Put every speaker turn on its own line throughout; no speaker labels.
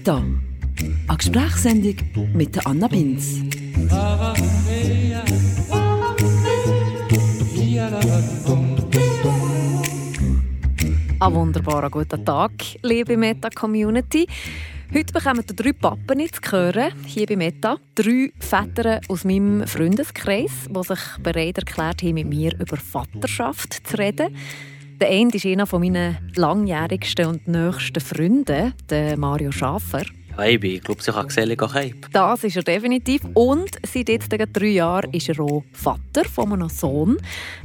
Meta, eine Gesprächssendung mit Anna Binz.
Ein wunderbarer guten Tag, liebe Meta-Community. Heute bekommen wir drei Pappen zu hören, hier bei Meta. Drei Väter aus meinem Freundeskreis, die sich bereit erklärt haben, mit mir über Vaterschaft zu reden. Der eine ist einer meiner langjährigsten und nächsten Freunde, der Mario Schafer.
Ja, ich bin, glaube ich, gesellig Cape.
Das ist er definitiv. Und seit jetzt drei Jahren ist er auch Vater von einem Sohn.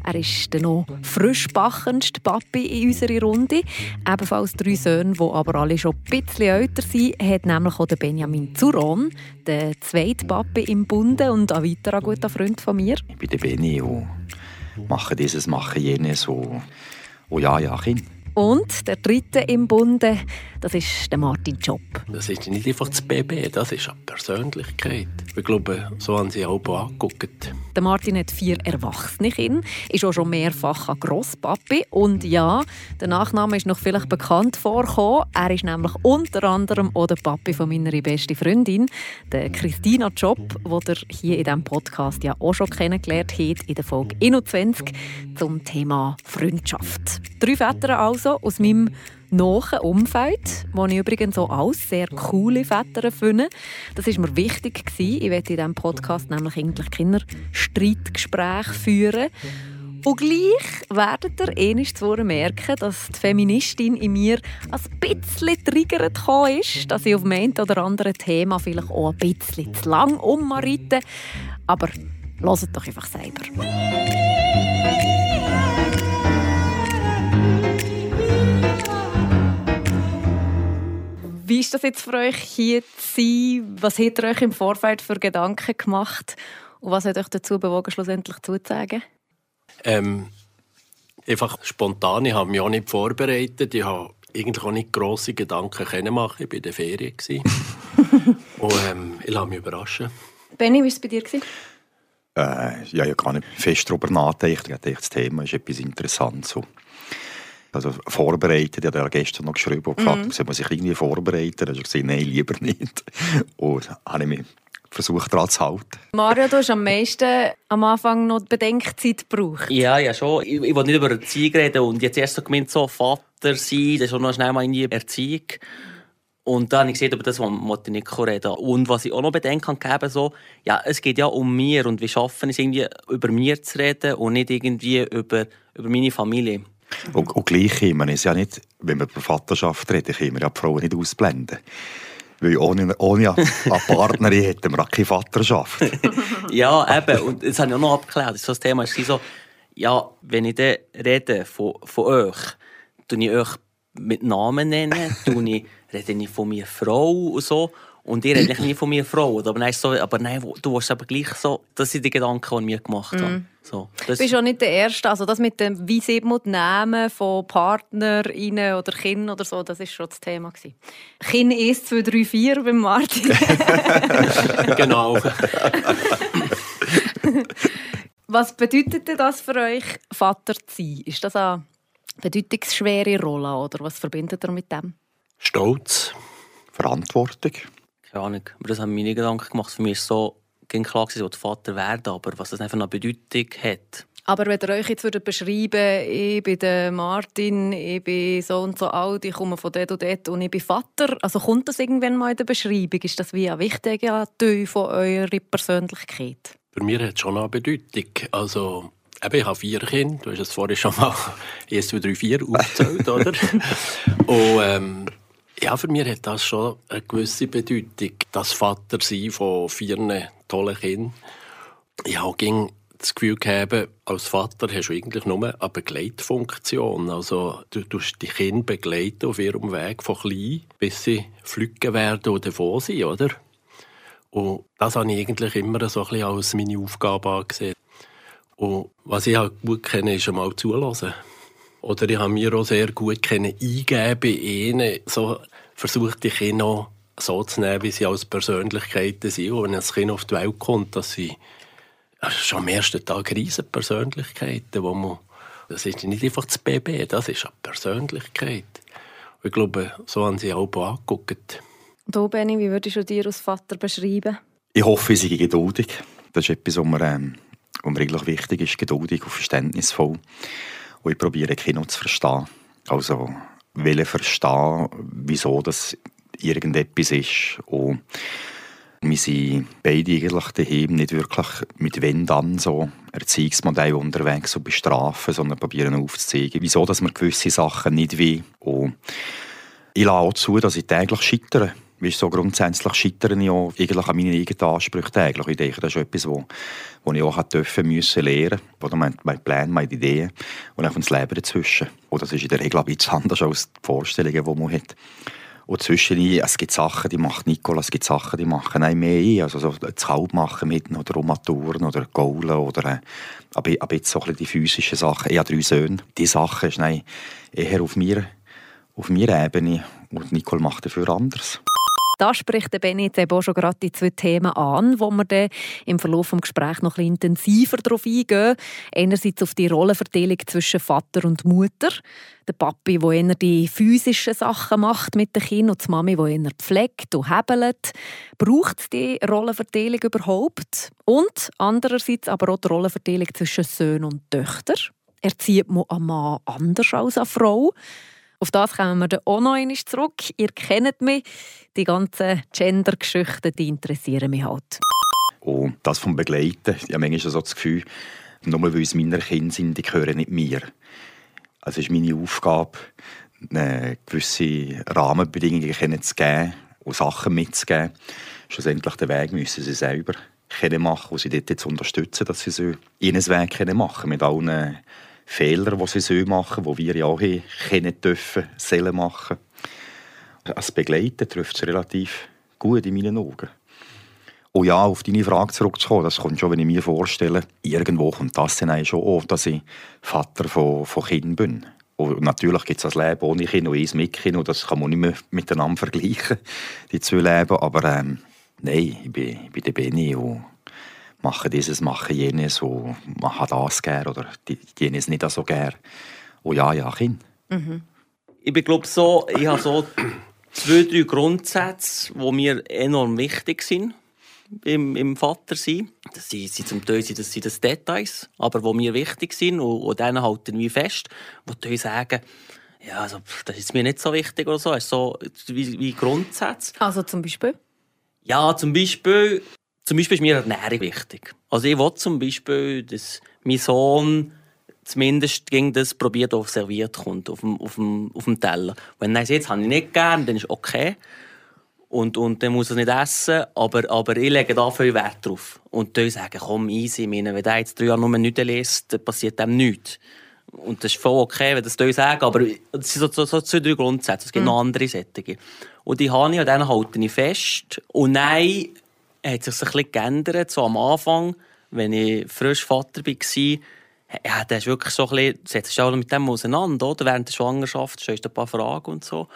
Er ist der noch frischbachendste Papi in unserer Runde. Ebenfalls drei Söhne, die aber alle schon ein bisschen älter sind, hat nämlich auch Benjamin Zuron, der zweite Papi im Bunde und ein weiterer guter Freund von mir.
Ich bin der Benny und mache dieses, mache jenes. So Oh ja, Kind.
Und der dritte im Bunde, das ist der Martin Job.
Das ist nicht einfach das Baby, das ist eine Persönlichkeit. Ich glaube, so haben sie auch angeguckt.
Der Martin hat vier erwachsene Kinder, ist auch schon mehrfach ein Grosspapi. Und ja, der Nachname ist noch vielleicht bekannt vorgekommen. Er ist nämlich unter anderem auch der Papi von meiner besten Freundin, der Christina Job, die ihr hier in diesem Podcast ja auch schon kennengelernt habt, in der Folge 21 zum Thema Freundschaft. Drei Väter also aus meinem nahen Umfeld, wo ich übrigens auch alles sehr coole Väter finde. Das war mir wichtig. Ich werde in diesem Podcast nämlich eigentlich keine Streitgespräche führen. Und gleich werdet ihr ähnlich zu merken, dass die Feministin in mir ein bisschen triggert ist, dass ich auf dem einen oder anderen Thema vielleicht auch ein bisschen zu lang umreite. Aber hört doch einfach selber. Wie ist das jetzt für euch hier zu sein? Was habt ihr euch im Vorfeld für Gedanken gemacht? Und was hat euch dazu bewogen, schlussendlich zuzusagen?
Ähm, einfach spontan. Ich habe mich auch nicht vorbereitet. Ich habe eigentlich auch nicht grosse Gedanken können machen. Ich war in der Ferien. Und ähm, ich lasse mich überraschen.
Benni, wie war es bei dir?
Äh, ja, ich habe gar nicht fest darüber nachgedacht. Ich dachte, das Thema ist etwas Interessantes. So also vorbereitet. Ich habe ja gestern noch geschrieben und gefragt, mhm. muss ich irgendwie vorbereiten? Da habe ich gesagt, nein, lieber nicht. Und habe ich mich versucht, daran zu halten.
Mario, du hast am meisten am Anfang noch Bedenkzeit gebraucht.
Ja, ja, schon. Ich, ich will nicht über Erziehung reden. Und jetzt erst so gemeint, so Vater sein, das ist auch noch schnell mal in die Erziehung. Und dann habe ich gesehen, über das wollte ich nicht reden. Und was ich auch noch bedenken kann, so, ja, es geht ja um mir und wir schaffen es irgendwie, über mir zu reden und nicht irgendwie über, über meine Familie.
Und, und gleich können wir ja nicht, wenn wir über Vaterschaft reden, können wir ja die Frauen nicht ausblenden. Weil ohne, ohne eine Partnerin hätten wir auch keine Vaterschaft.
ja, eben. Und das habe ich auch noch abgeklärt. Das, das Thema ist so, ja, wenn ich dann rede von, von euch, tue ich euch mit Namen nennen, tue rede ich von meiner Frau und so. Und ihr redet nie von mir Frau, aber nein, so, aber nein, du warst aber gleich so, das sind die Gedanken, die ich mir gemacht habe. Mm. So,
das du bist auch nicht der Erste, also das mit dem, wie sieht man die Namen von PartnerInnen oder Kindern oder so, das war schon das Thema. Gewesen. Kind 1, 2, 3, 4 beim Martin.
genau.
Was bedeutet denn das für euch, Vater zu sein? Ist das eine bedeutungsschwere Rolle oder was verbindet ihr mit dem?
Stolz.
Verantwortung
keine Ahnung, aber das haben meine Gedanken gemacht. Für mich ist so klar, dass ich Vater werden aber was das einfach eine Bedeutung hat.
Aber wenn ihr euch jetzt würdet beschreiben ich bin der Martin, ich bin so und so alt, ich komme von dort und dort und ich bin Vater, also kommt das irgendwann mal in der Beschreibung? Ist das wie ein wichtiger Teil von eurer Persönlichkeit?
Für mich hat es schon eine Bedeutung. Also, eben, ich habe vier Kinder, du hast es vorhin schon mal 1, 2, 3, 4 aufgezählt, oder? und ähm, ja, für mich hat das schon eine gewisse Bedeutung. Das Vatersein von vier tollen Kindern. Ich habe das Gefühl gehabt, als Vater hast du eigentlich nur eine Begleitfunktion. Also, du tust die Kinder begleiten auf ihrem Weg von klein, bis sie flüggen werden oder davon sind, oder? Und das habe ich eigentlich immer so ein bisschen als meine Aufgabe angesehen. Und was ich halt gut kenne, ist einmal zulassen. Oder ich habe mir auch sehr gut können eingeben bei ihnen, so versucht die Kinder so zu nehmen, wie sie als Persönlichkeiten sind. Und wenn ein Kind auf die Welt kommt, dass sie schon am ersten Tag riesen Persönlichkeiten, wo man, das ist nicht einfach das Baby, das ist eine Persönlichkeit. Und ich glaube, so haben sie auch angeguckt.
Du, Benni, wie würdest du dir als Vater beschreiben?
Ich hoffe, ich sei geduldig. Das ist etwas, was mir, ähm, was mir eigentlich wichtig ist, geduldig und verständnisvoll. Und ich probiere Kino zu verstehen. Also, will verstehen, wieso das irgendetwas ist. Und wir sind beide eigentlich daheim nicht wirklich mit wenn dann so Erziehungsmodell unterwegs und bestrafen, sondern probieren aufzuzeigen, wieso dass man gewisse Sachen nicht will. Und ich lasse auch zu, dass ich täglich scheitere. Weißt, so grundsätzlich scheitere ich auch eigentlich an meinen eigenen Ansprüchen täglich. Ich denke, das ist etwas, wo, wo ich auch dürfen müssen lernen musste. Mein, mein Plan, meine Ideen und auch das Leben dazwischen. Und das ist in der Regel ein bisschen anders als die Vorstellungen, die man hat. Und zwischen es gibt Sachen, die macht Nicola, es gibt Sachen, die machen ein mehr ich. Also so das Kalb machen mit oder Romaturen oder Gaulen oder äh, aber jetzt so ein bisschen die physischen Sachen. Ich habe drei Söhne. Die Sachen ist nein, eher auf mir, auf mir Ebene und Nicole macht dafür anders.
Da spricht der Benny jetzt eben auch schon gerade die zwei Themen an, wo wir dann im Verlauf des Gesprächs noch ein intensiver darauf eingehen. Einerseits auf die Rollenverteilung zwischen Vater und Mutter. Der Papi, der eher die physischen Sachen macht mit den Kindern und die Mami, die eher pflegt und hebelt. Braucht es die Rollenverteilung überhaupt? Und andererseits aber auch die Rollenverteilung zwischen Söhnen und Töchtern. Erzieht man einen Mann anders als eine Frau? Auf das kommen wir dann auch noch einmal zurück. Ihr kennt mich. Die ganzen Gender-Geschichten interessieren mich halt.
Und das vom Begleiten, ich habe manchmal so das Gefühl, nur weil es meine Kinder sind, die gehören nicht mir. Also ist meine Aufgabe, gewisse Rahmenbedingungen zu und Sachen mitzugeben. Schlussendlich den Weg müssen sie selber machen und sie dort jetzt unterstützen, dass sie ihren Weg machen mit allen Fehler, die sie machen sollen, die wir ja auch kennen dürfen, sollen machen. Als Begleiter trifft es relativ gut in meinen Augen. Und ja, auf deine Frage zurückzukommen, das kommt schon, wenn ich mir vorstelle, irgendwo kommt das dann schon auf, dass ich Vater von, von Kindern bin. Und natürlich gibt es das Leben ohne Kind und eins mit Kind und das kann man nicht mehr miteinander vergleichen, die zwei Leben. Aber ähm, nein, ich bin, ich bin der Benni und mache dieses, mache jenes und mache das gerne oder jenes nicht so gerne. Und ja, ja, Kind. Mhm.
Ich glaube so, ich habe so zwei, drei Grundsätze, die mir enorm wichtig sind im, im Vatersein. Das sind, sind zum Teil das sind das Details, aber die mir wichtig sind und, und denen halten wir fest, wo die sagen, ja, also, das ist mir nicht so wichtig oder so. Es ist so wie, wie Grundsätze.
Also zum Beispiel?
Ja, zum Beispiel zum Beispiel ist mir Ernährung wichtig. Also ich will zum Beispiel, dass mein Sohn zumindest gegen das probiert auf serviert kommt, auf dem, auf dem, auf dem Teller. Wenn er sagt, jetzt habe ich nicht gern, dann ist okay. Und, und dann muss er nicht essen, aber, aber ich lege da viel Wert drauf. Und die sagen, komm, easy, meine, wenn der jetzt drei Jahre nur nicht liest, dann passiert dem nichts. Und das ist voll okay, wenn das die sagen, aber das sind so, so, so zwei, drei Grundsätze. Es gibt mm. noch andere Sättige. Und die habe ich, an denen halte ich fest. Und nein, hat sich ein bisschen geändert. So am Anfang, wenn ich frisch Vater war, ja, der ist wirklich so ein bisschen, setzt dich auch mit dem auseinander, oder? Während der Schwangerschaft stellst du ein paar Fragen und so.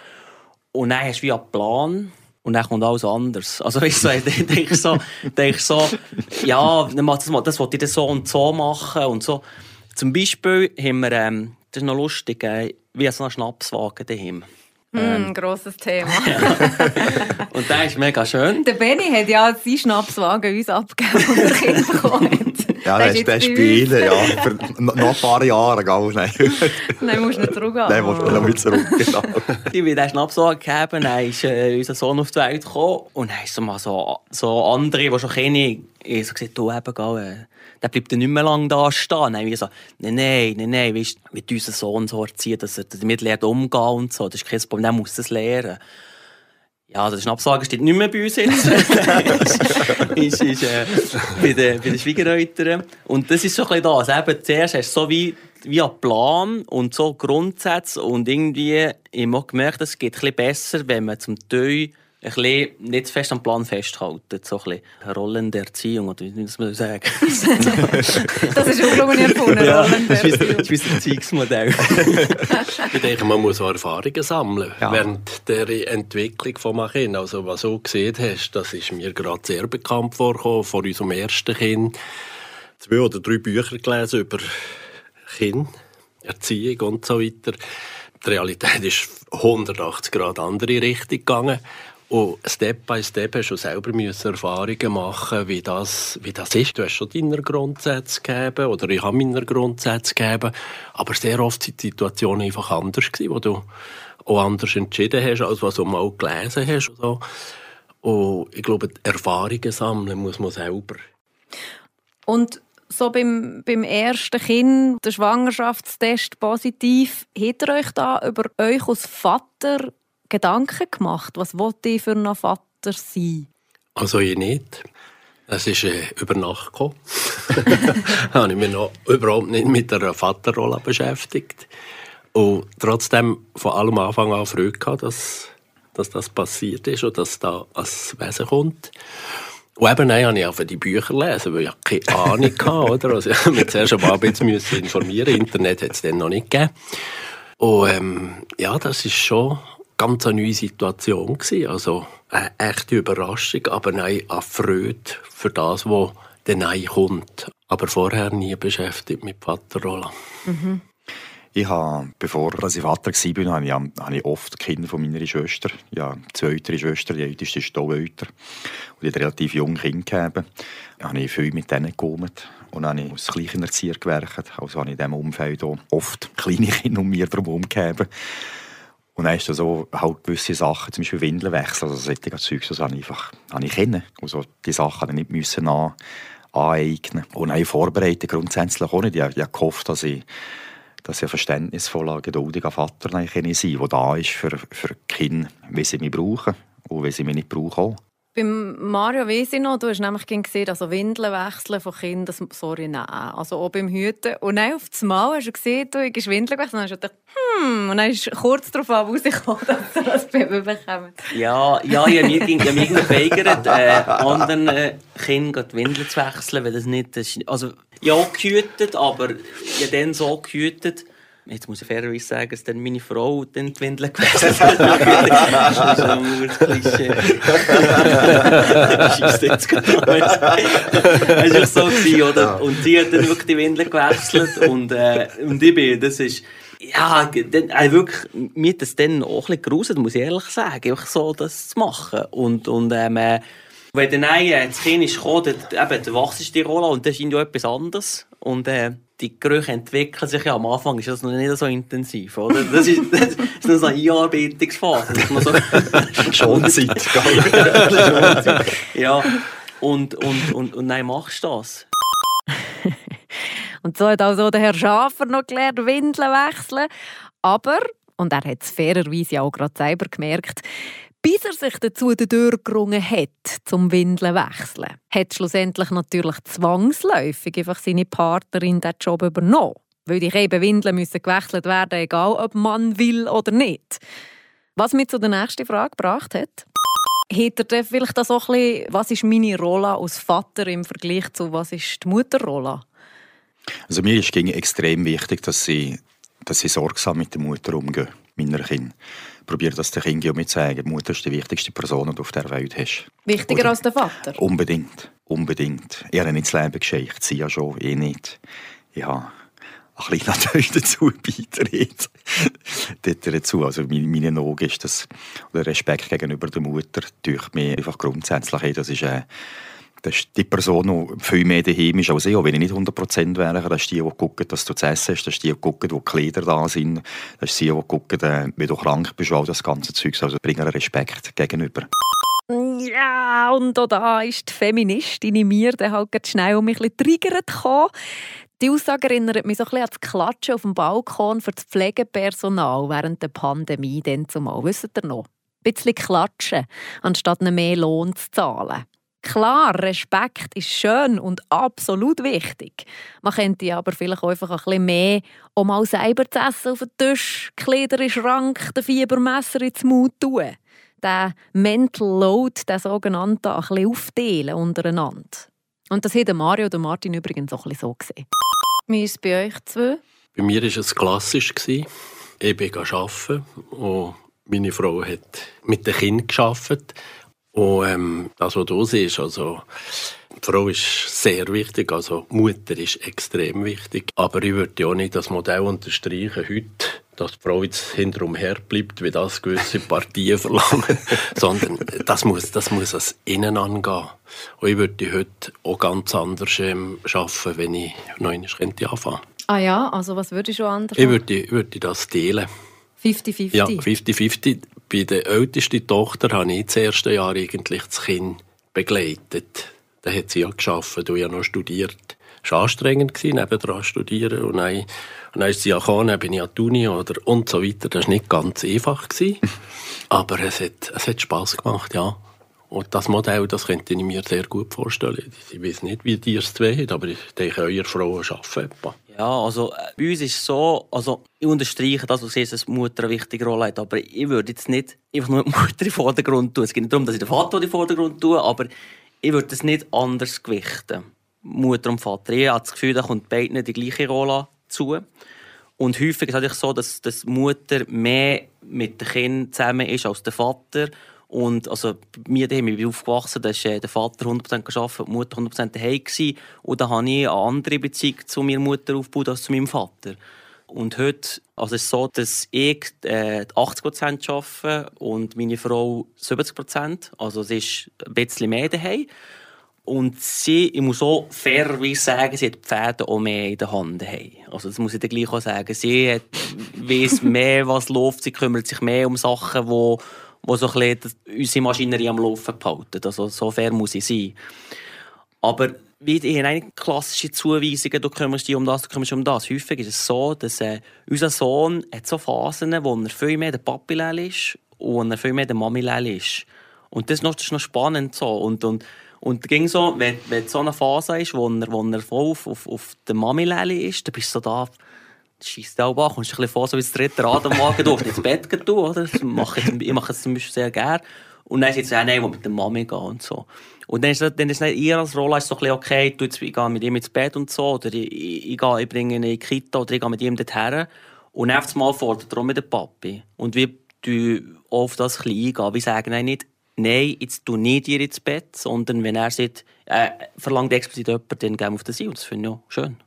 Und dann hast du wie einen Plan. Und dann kommt alles anders. Also, weißt du, ich denke so, denk so, ja, das, das wollte ich so und so machen und so. Zum Beispiel haben wir, ähm, das ist noch lustig, äh, wie so einen Schnapswagen daheim.
Ähm, mm, grosses Thema.
und der ist mega schön.
Der Benny hat ja seinen Schnapswagen uns abgegeben, als er Kind bekommen
Ja, das ist der Spiele, ja. Für noch ein paar Jahre, gell?
Nein, Nein musst nicht zurück.
Nein, musst du nicht zurück, genau.
Ich bin den Schnapswagen gegeben, dann ist äh, unser Sohn auf die Welt gekommen und dann ist so mal so, so andere, die schon kenne, ich so gesagt, du eben, gell, äh, der bleibt dann nicht mehr lange da stehen. Dann so, nein, nein, nein, nein, weißt, mit unserem Sohn so erziehen, dass er damit lernt umgehen und so, das ist kein Problem, der muss das lernen. Ja, das Schnappsagen steht nicht mehr bei uns jetzt. ist, ist äh, bei, den, bei den Schwiegereltern. Und das ist so ein bisschen das. Eben, zuerst hast du so wie, wie einen Plan und so Grundsätze und irgendwie, ich habe gemerkt, es geht ein bisschen besser, wenn man zum Teil ein bisschen nicht zu fest am Plan festhalten. So ein bisschen Rollen der Erziehung, oder wie muss man sagen?
das ist unglaublich erfunden, ja,
Das ist ein Erziehungsmodell.
ich denke, man muss auch Erfahrungen sammeln ja. während der Entwicklung von einem Kind. Also was du gesehen hast, das ist mir gerade sehr bekannt vorgekommen, von unserem ersten Kind. Zwei oder drei Bücher gelesen über Kind, Erziehung und so weiter. Die Realität ist 180 Grad andere Richtung gegangen. Und Step by Step hast du selber Erfahrungen machen, wie das, wie das ist. Du hast schon deine Grundsätze gegeben oder ich habe meine Grundsätze gegeben. Aber sehr oft sind die Situationen einfach anders gewesen, wo du auch anders entschieden hast, als was du mal gelesen hast. Und, so. und ich glaube, Erfahrungen sammeln muss man selber.
Und so beim, beim ersten Kind, der Schwangerschaftstest positiv, hat ihr euch da über euch als Vater Gedanken gemacht? Was wollte ich für ein Vater sein?
Also ich nicht. Es ist äh, über Nacht gekommen. da habe ich mich noch überhaupt nicht mit der Vaterrolle beschäftigt. Und trotzdem von allem Anfang an Freude gehabt, dass, dass das passiert ist und dass da als Wesen kommt. Und eben, nein, habe ich auch die Bücher lesen, weil ich keine Ahnung hatte, oder? Also, ich musste zuerst ein bisschen informieren. Internet hat es dann noch nicht gegeben. Und, ähm, ja, das ist schon ganz eine neue Situation gewesen. Also eine echte Überraschung, aber nein, eine Freude für das, was dann kommt. Aber vorher nie beschäftigt mit Vaterrolle.
Mhm. Ich habe, bevor ich Vater war, habe ich, habe ich oft Kinder von meiner Schwester. Ja, zwei ältere Schwester, die älteste ist hier älter. Und die hat relativ jung Kinder gegeben. Da habe ich viel mit denen gekommen. Und dann habe ich als Kleinerzieher gewerkt. Also habe ich in diesem Umfeld oft kleine Kinder um mir herum gegeben. Und dann ist da so halt gewisse Sachen, zum Beispiel Windeln wechseln, also solche Zeug, das habe ich einfach habe ich kennen. Also die Sachen habe ich nicht müssen an, aneignen. Und auch vorbereiten grundsätzlich auch nicht. Ich, ich gehofft, dass ich, dass ich ein verständnisvoller, geduldiger Vater sein kann, der da ist für, für die Kinder, wie sie mich brauchen und wie sie mich nicht brauchen auch.
Beim Mario weiss ich noch, du hast nämlich gesehen, also Windeln wechseln von Kindern, sorry, nein. Also auch beim Hüten. Und dann auf das Mal hast du gesehen, du hast Windeln gewechselt und dann hast du gedacht, hm, und dann ist kurz darauf rausgekommen, dass du das Baby bekommst.
Ja, ja, ich habe mich irgendwie geweigert, äh, anderen äh, Kindern die Windeln zu wechseln, weil das nicht, das ist, also, ja, gehütet, aber ich dann so gehütet, Jetzt muss ich fairerweise sagen, dass dann meine Frau dann die Windeln gewechselt hat. das ist ein Klischee. Scheiße, jetzt Es war so, gewesen, oder? Und sie hat dann wirklich die Windeln gewechselt. Und, äh, und ich bin, das ist, ja, dann, äh, wirklich, mir hat das dann auch ein bisschen gruselt, muss ich ehrlich sagen, einfach so das zu machen. Und, und ähm, äh, wenn dann äh, das Kind ist gekommen, dann, eben, dann wachst du die Rolle und das ist irgendwie etwas anderes. Und äh, die Gerüche entwickeln sich ja. Am Anfang ist das noch nicht so intensiv, oder? Das ist, das ist noch so eine Einarbeitungsphase. So
Schonzeit.
ja. Und, und, und, und dann machst du das.
und so hat also der Herr Schafer noch gelernt, Windeln wechseln. Aber, und er hat es fairerweise auch gerade selber gemerkt, bis er sich dazu durchgerungen hat, zum Windeln wechseln, hat schlussendlich natürlich zwangsläufig einfach seine Partnerin den Job übernommen. Weil die eben Windeln müssen gewechselt werden, egal ob man will oder nicht. Was mich zu der nächsten Frage gebracht hat. Hat er vielleicht das auch ein bisschen, was ist meine Rolle als Vater im Vergleich zu was ist die Mutterrolle?
Also mir ist es extrem wichtig, dass sie, dass sie sorgsam mit der Mutter umgehen, meiner Kinder probiere das den Kindern mitzuzeigen. Die Mutter ist die wichtigste Person, die du auf der Welt hast.
Wichtiger Oder? als der Vater?
Unbedingt. Unbedingt. Ich habe nicht das Leben geschenkt. Sie ja schon, ich nicht. Ich habe ein bisschen natürlich dazu beitragen. dazu. Also in meinen Augen ist das, der Respekt gegenüber der Mutter durch mich einfach grundsätzlich, das ist äh, das ist die Person, die viel mehr daheim ist als ich. Auch wenn ich nicht 100% wäre, das ist die, die gucken, dass du zu essen hast. Das ist die, die gucken, wo die Kleider da sind. Das ist die, die gucken, äh, wie du krank bist, all das ganze Zeug. Also bringen Respekt gegenüber.
Ja, und auch da ist die Feministin in mir dann halt schnell um mich ein bisschen triggert Die Aussage erinnert mich so ein bisschen an das Klatschen auf dem Balkon für das Pflegepersonal während der Pandemie. Dann zumal. Wisst ihr noch? Ein bisschen klatschen, anstatt mehr Lohn zu zahlen. Klar, Respekt ist schön und absolut wichtig. Man könnte aber vielleicht einfach ein bisschen mehr um mal selber zu essen auf den Tisch, Kleider in Schrank, den Fiebermesser ins Mund tun. Den Mental Load, den sogenannten, ein bisschen aufteilen untereinander. Und das haben Mario und Martin übrigens auch ein bisschen so gesehen. Wie ist es bei euch zwei?
Bei mir war es klassisch. Ich bin arbeiten und meine Frau hat mit den Kindern gearbeitet. Und ähm, das, was du siehst, also die Frau ist sehr wichtig, also Mutter ist extrem wichtig. Aber ich würde ja auch nicht das Modell unterstreichen heute, dass die Frau jetzt hinterher her bleibt, wie das gewisse Partien verlangen, sondern das muss, das muss als Innen angehen. Und ich würde heute auch ganz anders ähm, arbeiten, wenn ich noch einmal könnte anfangen
Ah ja, also was würde ich schon anders
Ich würde, würde das teilen.
50-50?
Ja, 50-50. Bei der ältesten Tochter habe ich das erste Jahr eigentlich das Kind begleitet. Da hat sie ja geschafft, und ja noch studiert. Es war anstrengend, nebendran studieren. Und dann, und dann ist sie ja gekommen, dann bin ich an die Uni oder und so weiter. Das war nicht ganz einfach. Aber es hat, es hat Spass gemacht, ja. Und das Modell, das könnte ich mir sehr gut vorstellen. Ich weiß nicht, wie die es zwei haben, aber ich denke, eure Frauen arbeiten.
Ja, also äh, bei uns ist es so, also ich unterstreiche das, was siehst, dass Mutter eine wichtige Rolle hat, aber ich würde jetzt nicht einfach nur die Mutter den Vordergrund tun. Es geht nicht darum, dass ich den Vater in den Vordergrund tue, aber ich würde es nicht anders gewichten. Mutter und Vater. Ich habe das Gefühl, da kommt beiden die gleiche Rolle zu. Und häufig ist es natürlich so, dass, dass die Mutter mehr mit dem Kind zusammen ist als der Vater. Und also, mir daheim, ich bin aufgewachsen, da ist äh, der Vater 100% gearbeitet, die Mutter 100% daheim gewesen. Und da habe ich eine andere Beziehung zu meiner Mutter aufgebaut als zu meinem Vater. Und heute also es so, dass ich äh, 80% arbeite und meine Frau 70%. Also es ist ein bisschen mehr daheim. Und sie, ich muss auch fairerweise sagen, sie hat die Pferde auch mehr in der Hand. Also das muss ich dann gleich auch sagen. Sie weiss mehr, was läuft, sie kümmert sich mehr um Sachen, die wo so ein bisschen unsere Maschinerie am Laufen behalten. Also so fair muss ich sein. Aber wie in eine klassische Zuweisungen, du kümmerst dich um das, du kümmerst dich um das. Häufig ist es so, dass äh, unser Sohn hat so Phasen, wo er viel mehr der Papi ist und er viel mehr der Mami ist. Und das ist noch, das ist noch spannend so. Und, und, und ging so, wenn, wenn so eine Phase ist, wo er, wo er voll auf, auf, auf der Mami ist, dann bist du so da, schießt auch an, kommst ein bisschen vor, so wie das dritte Rad am Wagen, du ins Bett gehen, oder? Das mache ich, ich mache es zum Beispiel sehr gerne. Und dann ist jetzt auch nein, mit der Mami gehen und so. Und dann ist, dann ist ihr als Rolle so ein okay, du, jetzt, ich gehe mit ihm ins Bett und so, oder ich, ich, ich, ich bringe ihn in die Kita, oder ich gehe mit ihm dorthin. Und auf einmal fordert er mit dem Papi. Und wir tun auf das ein eingehen. Wir sagen nein, nicht, nein, jetzt tu nicht ihr ins Bett, sondern wenn er sagt, äh, verlangt explizit jemand, dann gehen wir auf das ein. Und das finde ich auch schön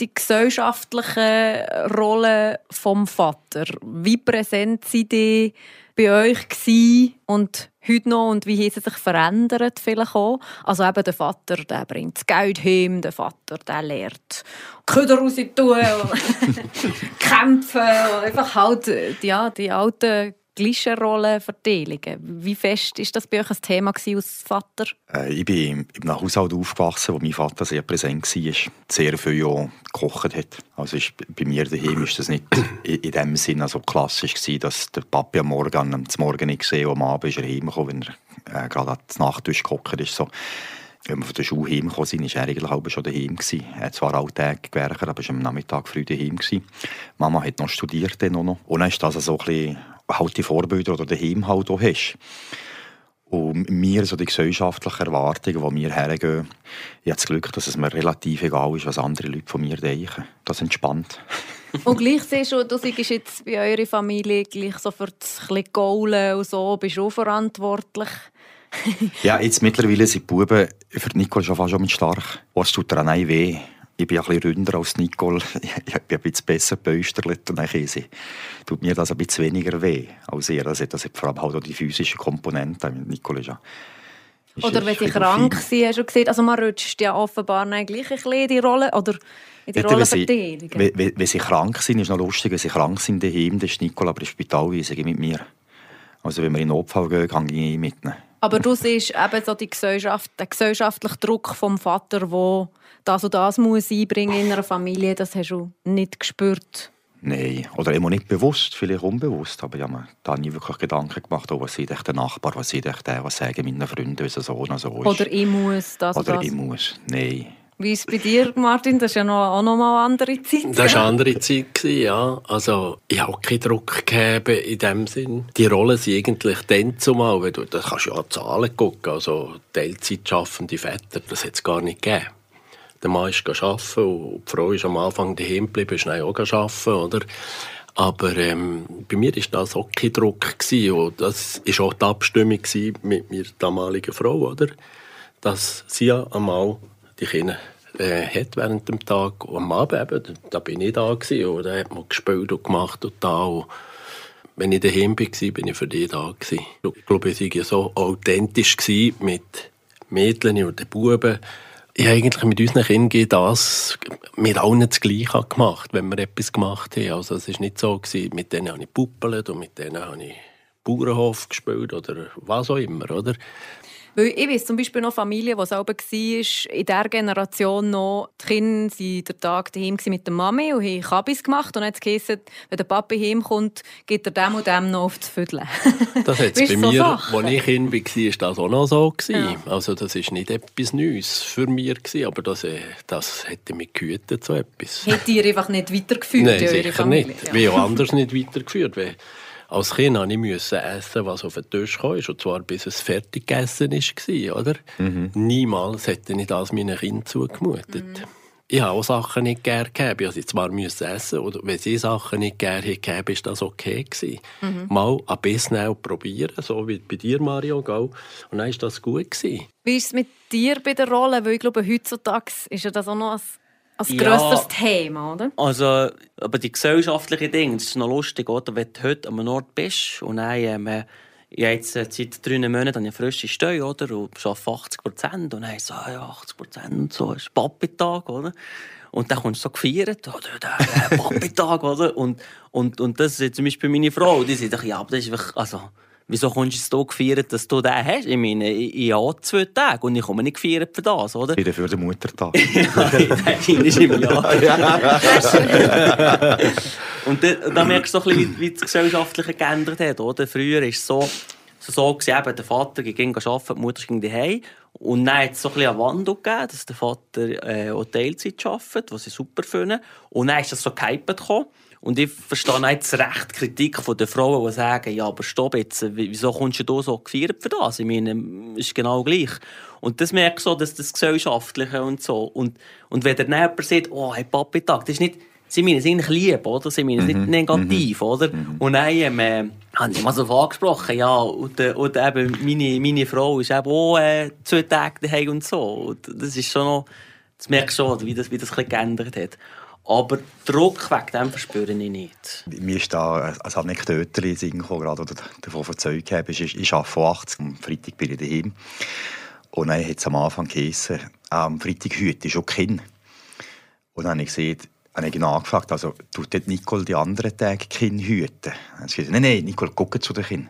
die gesellschaftliche Rolle vom Vater. Wie präsent sind die bei euch gewesen und heute noch und wie haben sie sich verändert vielleicht auch? Also eben der Vater, der bringt das Geld heim, der Vater, der lehrt Köder raus tun, kämpfen, einfach halt ja, die alten Gleichschenrollenverteilungen. Wie fest ist das bei euch ein Thema als Vater?
Äh, ich bin in einem Haushalt aufgewachsen, wo mein Vater sehr präsent war, sehr viel auch gekocht hat. Also ist, bei mir daheim ist das nicht in, in dem Sinne so klassisch gewesen, dass der Papi am Morgen, am Morgen nicht gesehen und am Abend ist er heimgekommen, wenn er äh, gerade an der Nacht durchgekocht ist. So. Wenn wir von der Schule heimgekommen sind, war er eigentlich schon daheim. Gewesen. Er hat zwar alltäglich gewerkt, aber war am Nachmittag früh daheim. Gewesen. Mama hat noch studiert noch. Und dann ist das so ein bisschen halt die Vorbilder oder daheim halt auch hast. Und mir, so die gesellschaftlichen Erwartungen, die wir hergehen, ich habe das Glück, dass es mir relativ egal ist, was andere Leute von mir denken. Das entspannt.
und gleich siehst du, du bist jetzt bei eurer Familie gleich so für das Gaulen und so, bist du auch verantwortlich.
ja, jetzt mittlerweile sind die Buben für Nicole schon fast schon mit stark. Was tut dir auch weh? Ich bin ein bisschen ründer als Nicole. Ich bin ein bisschen besser gebäusterlet und dann tut mir das ein bisschen weniger weh als ihr. Das hat, das hat vor allem halt auch die physische Komponente. Nicole ist ja
ist oder wenn sie krank sind, hast du gesehen, also man rutscht ja offenbar gleich ein bisschen in die Rolle, oder in die ja, Rolle
wenn, wenn, wenn, sie krank sind, ist noch lustig, wenn sie krank sind daheim, dann ist Nicole aber im Spital mit mir. Also wenn wir in den Notfall gehen, kann ich mitnehmen.
Aber du siehst eben so die Gesellschaft, den gesellschaftlichen Druck vom Vater, der das und das muss einbringen in einer Familie, das hast du nicht gespürt?
Nein, oder immer nicht bewusst, vielleicht unbewusst, aber ich habe mir da nie wirklich Gedanken gemacht, oh, was sieht der Nachbar, was sieht der, was sagen meine Freunde, wie es so und so ist.
Oder ich muss das
Oder
das.
ich muss, nein.
Wie ist es bei dir, Martin? Das war ja noch, auch noch mal eine andere Zeit.
Das war eine andere Zeit, ja. Also, ich habe auch keinen Druck gegeben in dem Sinn. Die Rollen sind eigentlich dann zumal, weil du, da kannst ja Zahlen gucken, also Teilzeit schaffende Väter, das hat es gar nicht gegeben. Der Mann ist arbeiten und die Frau ist am Anfang daheim geblieben, ist dann auch arbeiten, oder? Aber ähm, bei mir war das auch kein Druck. Gewesen. Und das war auch die Abstimmung mit meiner damaligen Frau, oder? Dass sie ja einmal die Kinder äh, hat während dem Tag. Und am Abend eben, da bin ich da gewesen, und da hat man gespielt und gemacht und da. Und wenn ich daheim war, bin ich für die da gewesen. Ich glaube, ich war so authentisch mit Mädchen und den Buben. Ich habe eigentlich mit unseren Kindern das mit allen das Gleiche gemacht, wenn wir etwas gemacht haben. Also es war nicht so, gewesen, mit denen habe ich puppelt und mit denen habe ich Bauernhof gespielt oder was auch immer, oder?
Weil ich weiß zum Beispiel noch Familien, die selber war, in dieser Generation noch, die Kinder waren den Tag daheim mit der Mami und haben Kabis gemacht und dann hat es geheißen, wenn der Papi heimkommt, geht er dem und dem noch auf das Viertel.
Das hat bei so mir, als ich Kind war, war das auch noch so. Ja. Also das war nicht etwas Neues für mich, aber das, äh, das hätte mich gehütet, so etwas.
Hätte ihr einfach nicht weitergeführt
Nein, sicher nicht. Ja. Wie auch anders nicht weitergeführt. Weil als Kind musste ich essen, was auf den Tisch kam, und zwar bis es fertig gegessen war, oder? Mhm. Niemals hätte ich das meinen Kindern zugemutet. Mhm. Ich habe auch Sachen nicht gerne gehabt. Ich musste zwar essen, oder wenn sie Sachen nicht gerne gehabt war das okay. Gewesen. Mhm. Mal ein bisschen probieren, so wie bei dir, Mario, gell? und dann war das gut. Gewesen.
Wie ist es mit dir bei der Rolle? Weil ich glaube, heutzutage ist ja das auch noch ein als grösseres ja, Thema, oder?
Also, aber die gesellschaftlichen Dinge, das ist noch lustig, oder? Wenn du heute an einem Ort bist und dann, ähm, ja, jetzt äh, seit drei Monaten habe ich frische Steuer, oder? Und arbeite 80 Prozent. Und dann so, ja, 80 Prozent und so, ist Papi-Tag, oder? Und dann kommst du so gefeiert, oder? Der Papi-Tag, oder? Und, und, und das ist zum Beispiel meine Frau, die sagt, ja, aber das ist wirklich, also, Wieso kommst du es hier gefeiert, dass du den hast? Ich meine, ich habe zwei Tage und ich komme nicht gefeiert für das, oder?
Wieder für den Muttertag.
ja, der ist im Jahr. und da, da merkst du so ein bisschen, wie, das Gesellschaftliche geändert hat, oder? Früher war es so, so, so gewesen, eben, der Vater ging arbeiten, die Mutter ging daheim. Und dann hat es so ein bisschen eine Wandel gegeben, dass der Vater äh, auch Teilzeit arbeitet, was ich super finde. Und dann ist das so gehypet gekommen. Und ich verstehe nicht zu Recht die Kritik von den Frauen, die sagen, ja, aber stopp jetzt, wieso kommst du da so gefeiert für das? Ich meine, ist genau gleich. Und das merke ich so, dass das Gesellschaftliche und so. Und, und wenn der jemand sagt, oh, hey, Papi-Tag, das ist nicht, sie meinen es eigentlich lieb, oder? Sie meinen es nicht mhm. negativ, mhm. oder? Mhm. Und dann, ähm, äh, habe ich mal so angesprochen, ja, und, äh, und eben meine, meine Frau ist eben auch äh, zwei Tage daheim und so. Und das ist schon noch, das merkst du schon, wie das, wie das ein bisschen geändert hat. Aber Druck wegen dem verspüre ich nicht.
Mir ist da als Anekdote in Sinn gekommen, gerade, oder davon erzeugt habe, ich arbeite von 80, am Freitag bin ich daheim. Und dann hat es am Anfang geheißen, am Freitag heute ist auch Kind. Und dann habe ich gesehen, habe ich nachgefragt, also tut dort Nicole die anderen Tage Kind hüten? Dann hat sie gesagt, nein, nein, Nicole, gucke zu den Kindern.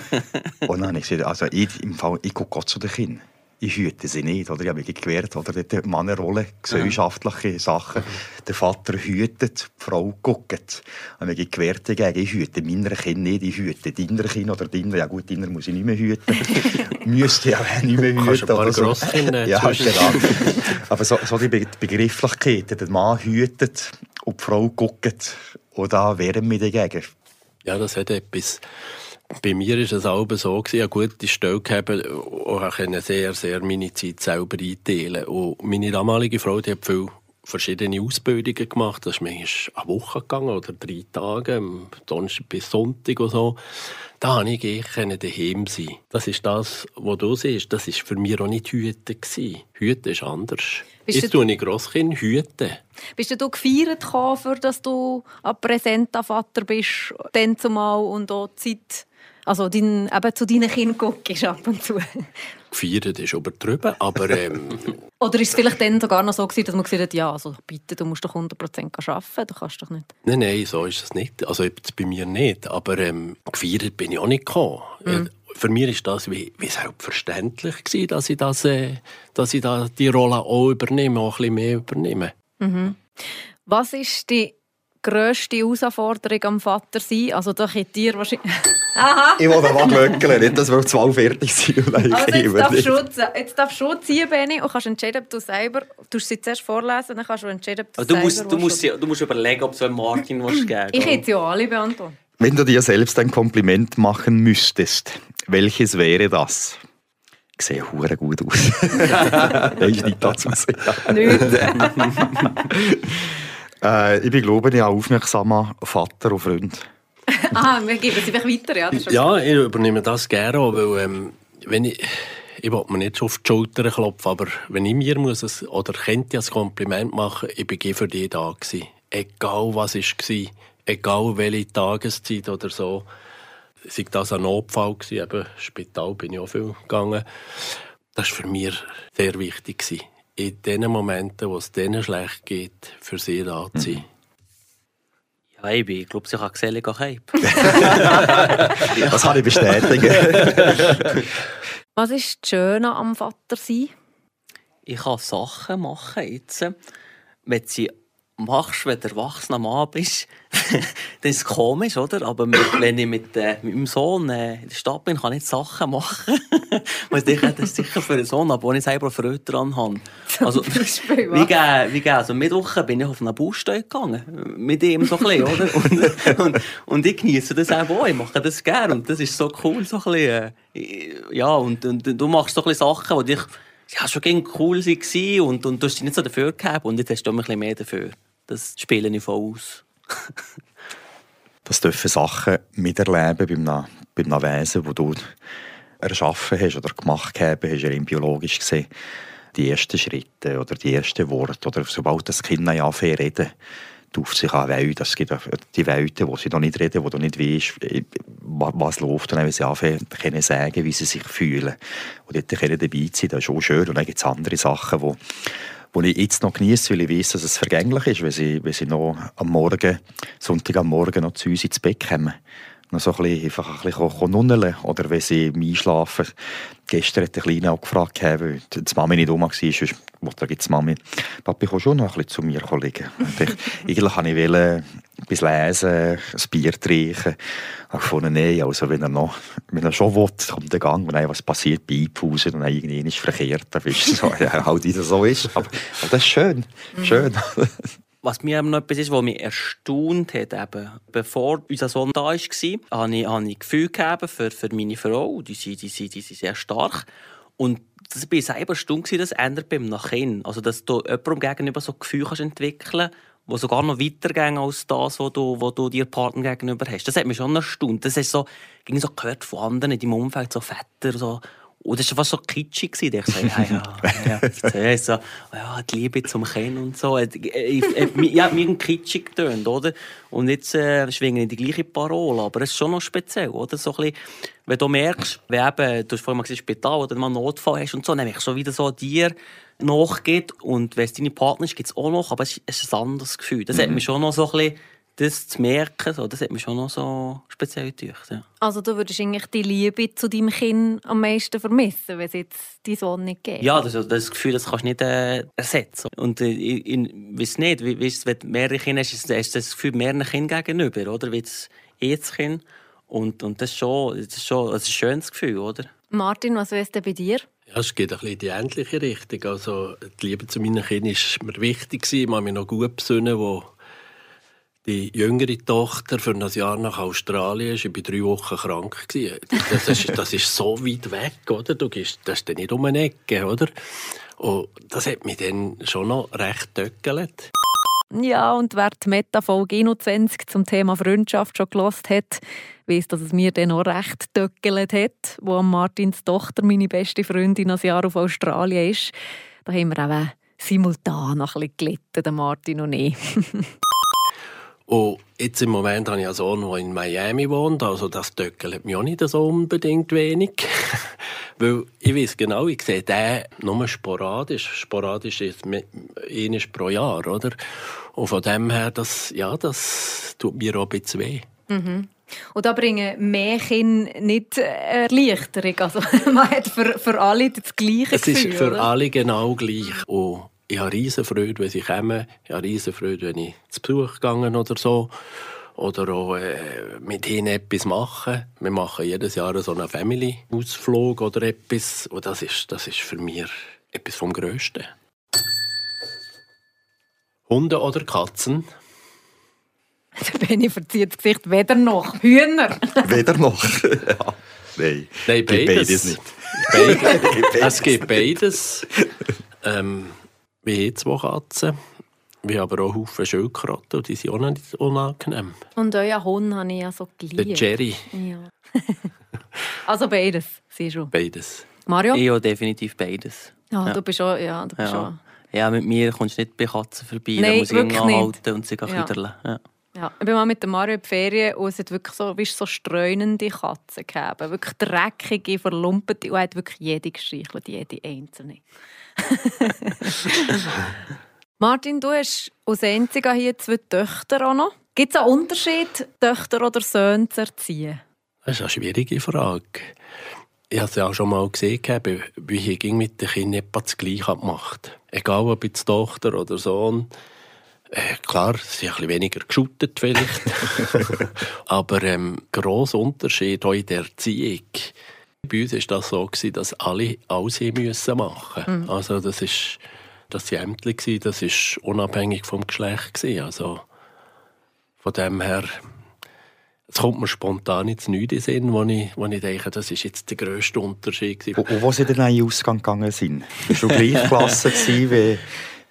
und dann habe ich gesagt, also ich, im Fall, ich gucke zu den Kindern ich hüte sie nicht. Oder? Ich habe mich gewehrt, oder? die Mannenrolle, gesellschaftliche Sachen. Der Vater hütet, die Frau guckt. Ich habe mich gewehrt dagegen. Ich hüte meine Kinder nicht, ich hüte deine Kinder oder deine. Ja gut, deine muss ich nicht mehr hüten. Müsste ich auch nicht mehr hüten.
Ein paar so.
Ja, genau. Aber so, so die Begrifflichkeit, der Mann hütet und die Frau guckt. Und da wehren wir dagegen.
Ja, das hat etwas bei mir war es auch so, gewesen, eine gute Stelle gehabt und konnte sehr, sehr meine Zeit selber einteilen. Und meine damalige Frau, die hat viel verschiedene Ausbildungen gemacht. Das ist manchmal eine Woche gegangen oder drei Tage, Donnerstag bis Sonntag und so. Da konnte ich daheim sein. Das ist das, was du siehst. Das war für mich auch nicht Hüten. Hüten ist anders. Bist Jetzt tue ich Grosskind Hüten.
Bist du gefeiert für, dass du ein präsenter Vater bist, dann zumal und auch Zeit also dein, eben zu deinen Kindern guckst ab und zu.
Gefeiert ist übertrieben, aber... Ähm,
Oder ist es vielleicht dann sogar noch so gewesen, dass man gesagt hat, ja, also bitte, du musst doch 100% arbeiten, du kannst doch nicht.
Nein, nein, so ist es nicht. Also bei mir nicht, aber ähm, gefeiert bin ich auch nicht gekommen. Mhm. Für mich ist das wie, wie selbstverständlich gewesen, dass ich, das, äh, dass ich da die Rolle auch übernehme, auch ein bisschen mehr übernehme.
Mhm. Was ist die grösste Herausforderung am Vater sein? Also da könnt ihr wahrscheinlich...
Aha. Ich will da glöckeln, nicht, dass wir zwölf fertig sind.
Also jetzt darfst, du, jetzt darfst du ziehen, Benni, und kannst entscheiden, ob du selber... Du musst sie zuerst vorlesen, dann kannst du entscheiden, ob du,
du musst, du musst, du musst überlegen, ob du einen Martin willst geben
Ich hätte ja alle beantwortet.
Wenn du dir selbst ein Kompliment machen müsstest, welches wäre das? Ich sehe hure gut aus. das ist nicht dazu sagen. Nicht. Äh, ich bin, glaube ich, ein aufmerksamer Vater und Freund.
ah, wir geben es einfach weiter, ja.
ja, ich übernehme das gerne, weil ähm, wenn ich, ich will mir nicht auf die Schulter klopfen, aber wenn ich mir muss, oder könnte ein Kompliment machen, ich bin für dich da gewesen. Egal was war, egal welche Tageszeit oder so. Sei das ein Notfall gewesen, eben Spital bin ich auch viel gegangen. Das war für mich sehr wichtig. Gewesen. In den Momenten, wo es denen schlecht geht, für sie da zu sein.
Ja, ich bin, ich glaube, sie kann gesellig heim.
Das kann ich bestätigen.
Was ist das Schöne am Vater sein?
Ich kann Sachen machen jetzt. Wenn sie machst, wenn du erwachsener Mann bist, dann ist komisch, oder? Aber mit, wenn ich mit, äh, mit meinem Sohn äh, in der Stadt bin, kann ich Sachen machen. ich denke, das sicher für einen Sohn, aber wo ich selber Freude dran habe. Also, wie
was?
gehen, wie gehen, also Mittwoch bin ich auf eine Baustelle gegangen. Mit ihm so ein bisschen, oder? Und, und, und ich genieße das auch, ich mache das gerne. Und das ist so cool, so ein bisschen, äh, ja, und, und du machst so ein bisschen Sachen, die dich ja, schon gegen cool waren und, und du hast dich nicht so dafür gehabt und jetzt hast du ein bisschen mehr dafür. Das spiele ich voll aus.
Das dürfen Sachen miterleben bei einem, bei einem Wesen, das du erschaffen hast oder gemacht hast, hast rein biologisch gesehen. Die ersten Schritte oder die ersten Worte oder sobald das Kind anfängt zu reden, auf sich an Welt. Es gibt die Welten, wo sie noch nicht reden, wo du nicht weißt, was läuft. Und wenn sie anfangen, können sagen, wie sie sich fühlen. Und dort können dabei sein, das ist auch schön. Und dann gibt es andere Sachen, wo ich jetzt noch genieße, weil ich weiß, dass es vergänglich ist, wenn sie, wenn sie noch am Morgen, Sonntag am Morgen noch zu uns ins Bett kommen. So ein bisschen, einfach ein bisschen. Oder wenn sie im Einschlafen, gestern hat der Kleine auch gefragt, weil die Mami nicht rum war, sonst wollte die Mami, Papi, komm schon noch ein bisschen zu mir liegen. Und ich, eigentlich wollte ich wollen, etwas lesen, ein Bier trinken. Ich gefunden, nein, also wenn er, noch, wenn er schon will, kommt der Gang, wenn was passiert, beipausen und dann irgendwie ist verkehrt, dann ist es so, ja, halt wieder so ist. Aber, aber das ist schön, schön.
Was mir eben noch etwas ist, was mich erstaunt hat, eben, bevor unser Sohn da war, habe ich, habe ich Gefühl gegeben für, für meine Frau. Die sind, die, sind, die sind sehr stark. Und das war selber erstaunt, das ändert beim Kind. Also, dass du jemandem gegenüber so Gefühle kannst entwickeln kannst, die sogar noch weitergehen als das, was du, was du dir Partner gegenüber hast. Das hat mich schon erstaunt. Das ist so, ging so gehört von anderen in deinem Umfeld, so Väter, so, und das war fast so kitschig. gewesen. Ich so, ja, ja, ja, ja, so, ja, die Liebe zum Kind und so. Ich, ich, ich, ja, mir kitschig getönt, oder? Und jetzt äh, schwingen die gleiche Parole, aber es ist schon noch speziell, oder? So ein bisschen, wenn du merkst, wenn eben, du hast vorhin mal gesagt, Spital oder mal einen Notfall hast und so, merkst du wieder so dir nachgeht und wenn es deine Partner ist, gibt es auch noch, aber es ist ein anderes Gefühl. Das mhm. hat mich schon noch so ein bisschen das zu merken, so, das hat mich schon noch so speziell gedacht. Ja.
Also du würdest eigentlich die Liebe zu deinem Kind am meisten vermissen, wenn es jetzt deinen Sohn nicht gibt?
Ja, das, das Gefühl, das kannst du nicht äh, ersetzen. Und äh, ich, ich weiß nicht, wie, wie, wenn du mehrere Kinder hast, hast du das Gefühl mehreren Kindern gegenüber, oder? Wie jetzt jedes Kind. Und, und das ist schon, das ist schon das ist ein schönes Gefühl, oder?
Martin, was wäre denn bei dir?
Ja, es geht ein bisschen in die ähnliche Richtung. Also, die Liebe zu meinen Kindern war mir wichtig. Ich habe mich noch gut besinnen, wo die jüngere Tochter für ein Jahr nach Australien ist. Ich war drei Wochen krank. Das ist, das ist so weit weg, oder? Du gehst, das ist dann nicht um eine Ecke, oder? Und das hat mich dann schon noch recht töckelt.
Ja, und wer die Metafolge 21 zum Thema Freundschaft schon gelost hat, weiss, dass es mir dann auch recht töckelt hat, wo Martins Tochter, meine beste Freundin, ein Jahr auf Australien ist. Da haben wir auch simultan ein bisschen gelitten, Martin und ich.
Und jetzt im Moment habe ich einen Sohn, der in Miami wohnt. Also das töckelt mich auch nicht so unbedingt wenig. Weil ich weiß genau, ich sehe den nur sporadisch. Sporadisch ist einmal pro Jahr, oder? Und von dem her, das, ja, das tut mir auch ein bisschen weh.
Mhm. Und da bringen Märchen nicht Erleichterung. Also man hat für, für alle das gleiche
es Gefühl,
Es
ist für
oder?
alle genau gleich. Und ich habe riesen Freude, wenn sie kommen. Ich habe riesen Freude, wenn ich zu Besuch gegangen oder so. Oder auch äh, mit ihnen etwas machen. Wir machen jedes Jahr so einen Family-Ausflug oder etwas. Und das ist, das ist für mich etwas vom Größten. Hunde oder Katzen?
Der Benni verzieht das Gesicht weder noch. Hühner.
Weder noch. ja. Nein,
Nein,
Gibt
beides.
beides nicht.
Beides. es gibt beides. Ähm, wir haben zwei Katzen. Wir haben aber auch Haufen Schildkröten und die sind auch nicht unangenehm.
Und euer Hund habe ich ja so
Der
geliebt.
Jerry,
Ja. also beides, siehst du.
beides.
Mario?
Ich auch definitiv beides.
Ja,
Ja.
du bist schon, ja, du bist
Ja.
schon.
Ja, mit mir kommst du nicht bei Katzen vorbei.
Nein,
da muss ich anhalten und sie
Ja.
ja. küderlen. Ja.
Ja, ich bin mal mit Mario in die Ferien und es hat wirklich so, wie so streunende Katzen gegeben. Wirklich dreckige, verlumpete und hat wirklich jede gestreichelt, jede einzelne. Martin, du hast als einziger hier zwei Töchter auch noch. Gibt es einen Unterschied, Töchter oder Söhne zu erziehen?
Das ist eine schwierige Frage. Ich habe es ja auch schon mal gesehen, wie ich mit den Kindern etwa das Gleiche gemacht Egal ob jetzt Tochter oder Sohn. Äh, klar, sie sind ein bisschen weniger geschuttet vielleicht. Aber ähm, grosser Unterschied auch in der Erziehung. Bei uns war das so, gewesen, dass alle alles müssen machen Also das ist das waren Ämter, gewesen, das ist unabhängig vom Geschlecht. gewesen. Also von dem her es kommt mir spontan ins Nichts in den Sinn, wo ich, wo ich denke, das ist jetzt der grösste Unterschied. gewesen.
Und, und wo sie dann in den Ausgang gegangen sind? Du gleich Klasse wie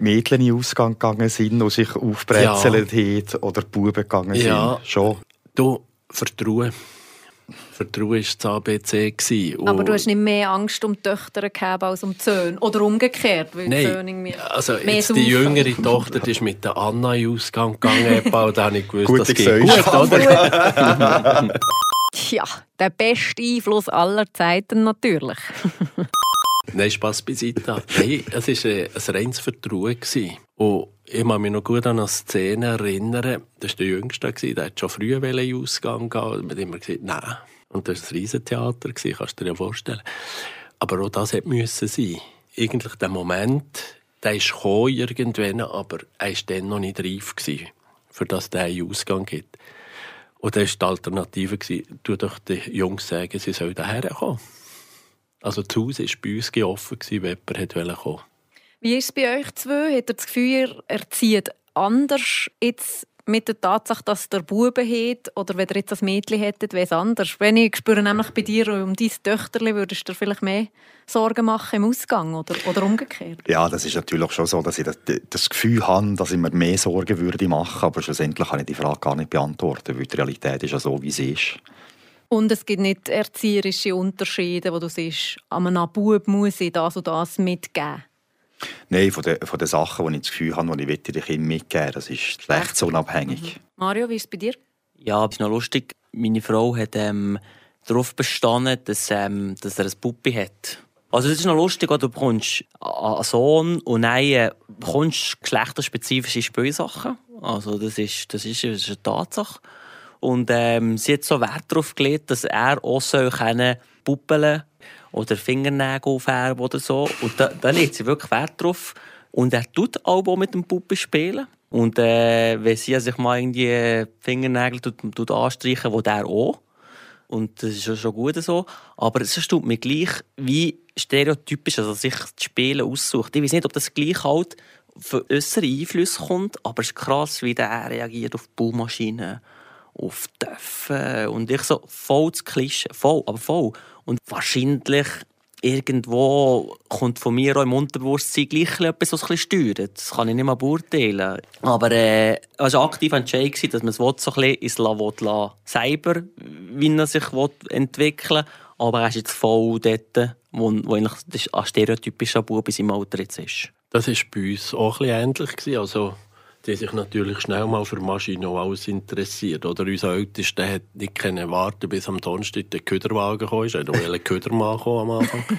Mädchen in den Ausgang gegangen sind und sich aufbrezelt haben oder die Buben gegangen
Ja.
sind? Schon.
Du, Vertrauen. Vertrauen war das ABC. gewesen.
Aber du hast nicht mehr Angst um die Töchter gehabt als um die Söhne. Oder umgekehrt, weil die Söhne
Nein, also
mehr
jetzt die jüngere Tochter die ist mit der Anna in den Ausgang gegangen, und da habe ich gewusst,
Gute
das geht gut, oder?
Tja, der beste Einfluss aller Zeiten natürlich.
Nein, Spass beiseite. Nein, es war ein, ein reines Vertrauen. Und ich kann mich noch gut an eine Szene erinnern. Das war der Jüngste, der hat schon früh in den Ausgang gehen. Man hat immer gesagt, nein. Und das war ein Riesentheater, kannst du dir ja vorstellen. Aber auch das müssen sein. Eigentlich der Moment, der ist gekommen irgendwann, aber er war dann noch nicht reif gewesen, für das einen Ausgang gibt. Und dann war die Alternative, tu doch den Jungs sagen, sie sollen daher kommen. Also das Haus war bei uns offen, gewesen, wenn jemand wollte kommen.
Wie ist es bei euch zwei? Habt ihr das Gefühl, ihr erzieht anders jetzt mit der Tatsache, dass der Buben hat oder wenn ihr jetzt ein Mädchen hättet, wäre es anders? Wenn ich spüre nämlich bei dir um dein Töchterli, würdest du dir vielleicht mehr Sorgen machen im Ausgang oder, oder umgekehrt?
Ja, das ist natürlich schon so, dass ich das, das Gefühl habe, dass ich mir mehr Sorgen würde machen, aber schlussendlich kann ich die Frage gar nicht beantworten, weil die Realität ist ja so, wie sie ist.
Und es gibt nicht erzieherische Unterschiede, wo du siehst, an einem Bub muss ich das und das mitgeben.
Nein, von den, von den Sachen, die ich das Gefühl habe, die ich den Kindern mitgeben will, das ist geschlechtsunabhängig.
Mario, wie ist es bei dir?
Ja, das ist noch lustig. Meine Frau hat ähm, darauf bestanden, dass, ähm, dass er ein Puppe hat. Also das ist noch lustig, du bekommst einen Sohn und dann äh, bekommst geschlechterspezifische Spielsachen. Also das ist, das ist, das ist eine Tatsache. Und ähm, sie hat so Wert darauf gelegt, dass er auch können puppeln oder Fingernägel aufhärben oder so. Und da, da legt sie wirklich Wert drauf. Und er tut auch mit dem Puppe spielen. Und äh, wenn sie sich mal irgendwie Fingernägel tut, tut anstreichen, wo der auch. Und das ist schon gut so. Aber es tut mir gleich, wie stereotypisch also sich das Spielen aussucht. Ich weiß nicht, ob das gleich halt für äußere Einflüsse kommt, aber es ist krass, wie der reagiert auf Baumaschinen, auf Töpfe. Und ich so voll das Klischee. Voll, aber voll. Und wahrscheinlich irgendwo kommt von mir auch im Unterbewusstsein gleich etwas, was ein steuert. Das kann ich nicht mal beurteilen. Aber äh, es war aktiv Entscheid, gewesen, dass man es so ein bisschen ins selber, wie er sich entwickeln will. Aber er ist jetzt voll dort, wo, wo eigentlich ein stereotypischer Bub in seinem Alter jetzt ist.
Das war bei uns auch ein bisschen ähnlich. Also, die sich natürlich schnell mal für Maschinen und alles interessiert. Oder unser Ältester hat nicht können warten bis am Donnerstag der Köderwagen kam. Er wollte einen Ködermann am Anfang.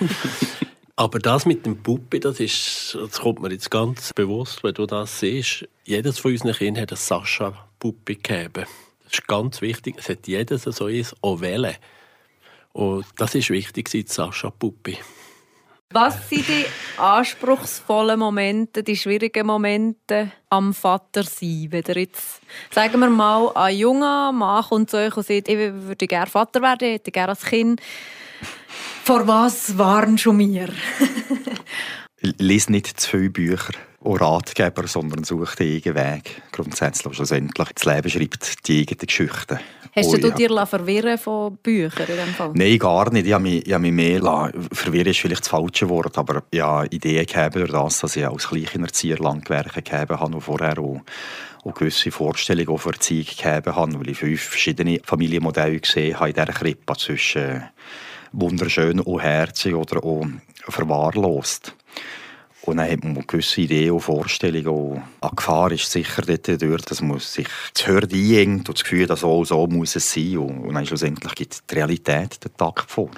Aber das mit dem Puppe, das, ist, das kommt mir jetzt ganz bewusst, wenn du das siehst. Jedes von unseren Kindern hat eine Sascha-Puppe gegeben. Das ist ganz wichtig. Es hat jedes so auch wählen. Und das ist wichtig, die Sascha-Puppe.
Was sind die anspruchsvollen Momente, die schwierigen Momente am Vater sein? Wenn ihr jetzt, sagen wir mal, ein junger Mann kommt zu euch und sagt, ich würde gerne Vater werden, ich hätte gerne als Kind. Vor was waren schon wir?
Lies nicht zu viele Bücher und Ratgeber, sondern such den eigenen Weg. Grundsätzlich, schlussendlich, das Leben schreibt die eigenen Geschichten.
Hast
Und
du
ich
dir verwirren von Büchern in dem Fall?
Nein, gar nicht. Ich habe mich, ich habe mich mehr lassen. verwirren ist vielleicht das falsche Wort, aber ich habe Ideen gegeben durch das, dass ich als Kleinerzieher lang gewerkt gegeben habe und vorher auch, auch gewisse Vorstellungen für Erziehung gegeben habe, weil ich fünf verschiedene Familienmodelle gesehen habe in dieser Krippe zwischen wunderschön und herzig oder auch verwahrlost. Und dann hat man gewisse Ideen und Vorstellungen. Und eine Gefahr ist sicher dort durch, dass man sich das Hört einengt und das Gefühl, dass so, so muss es sein. Und dann schlussendlich gibt die Realität den Takt vor.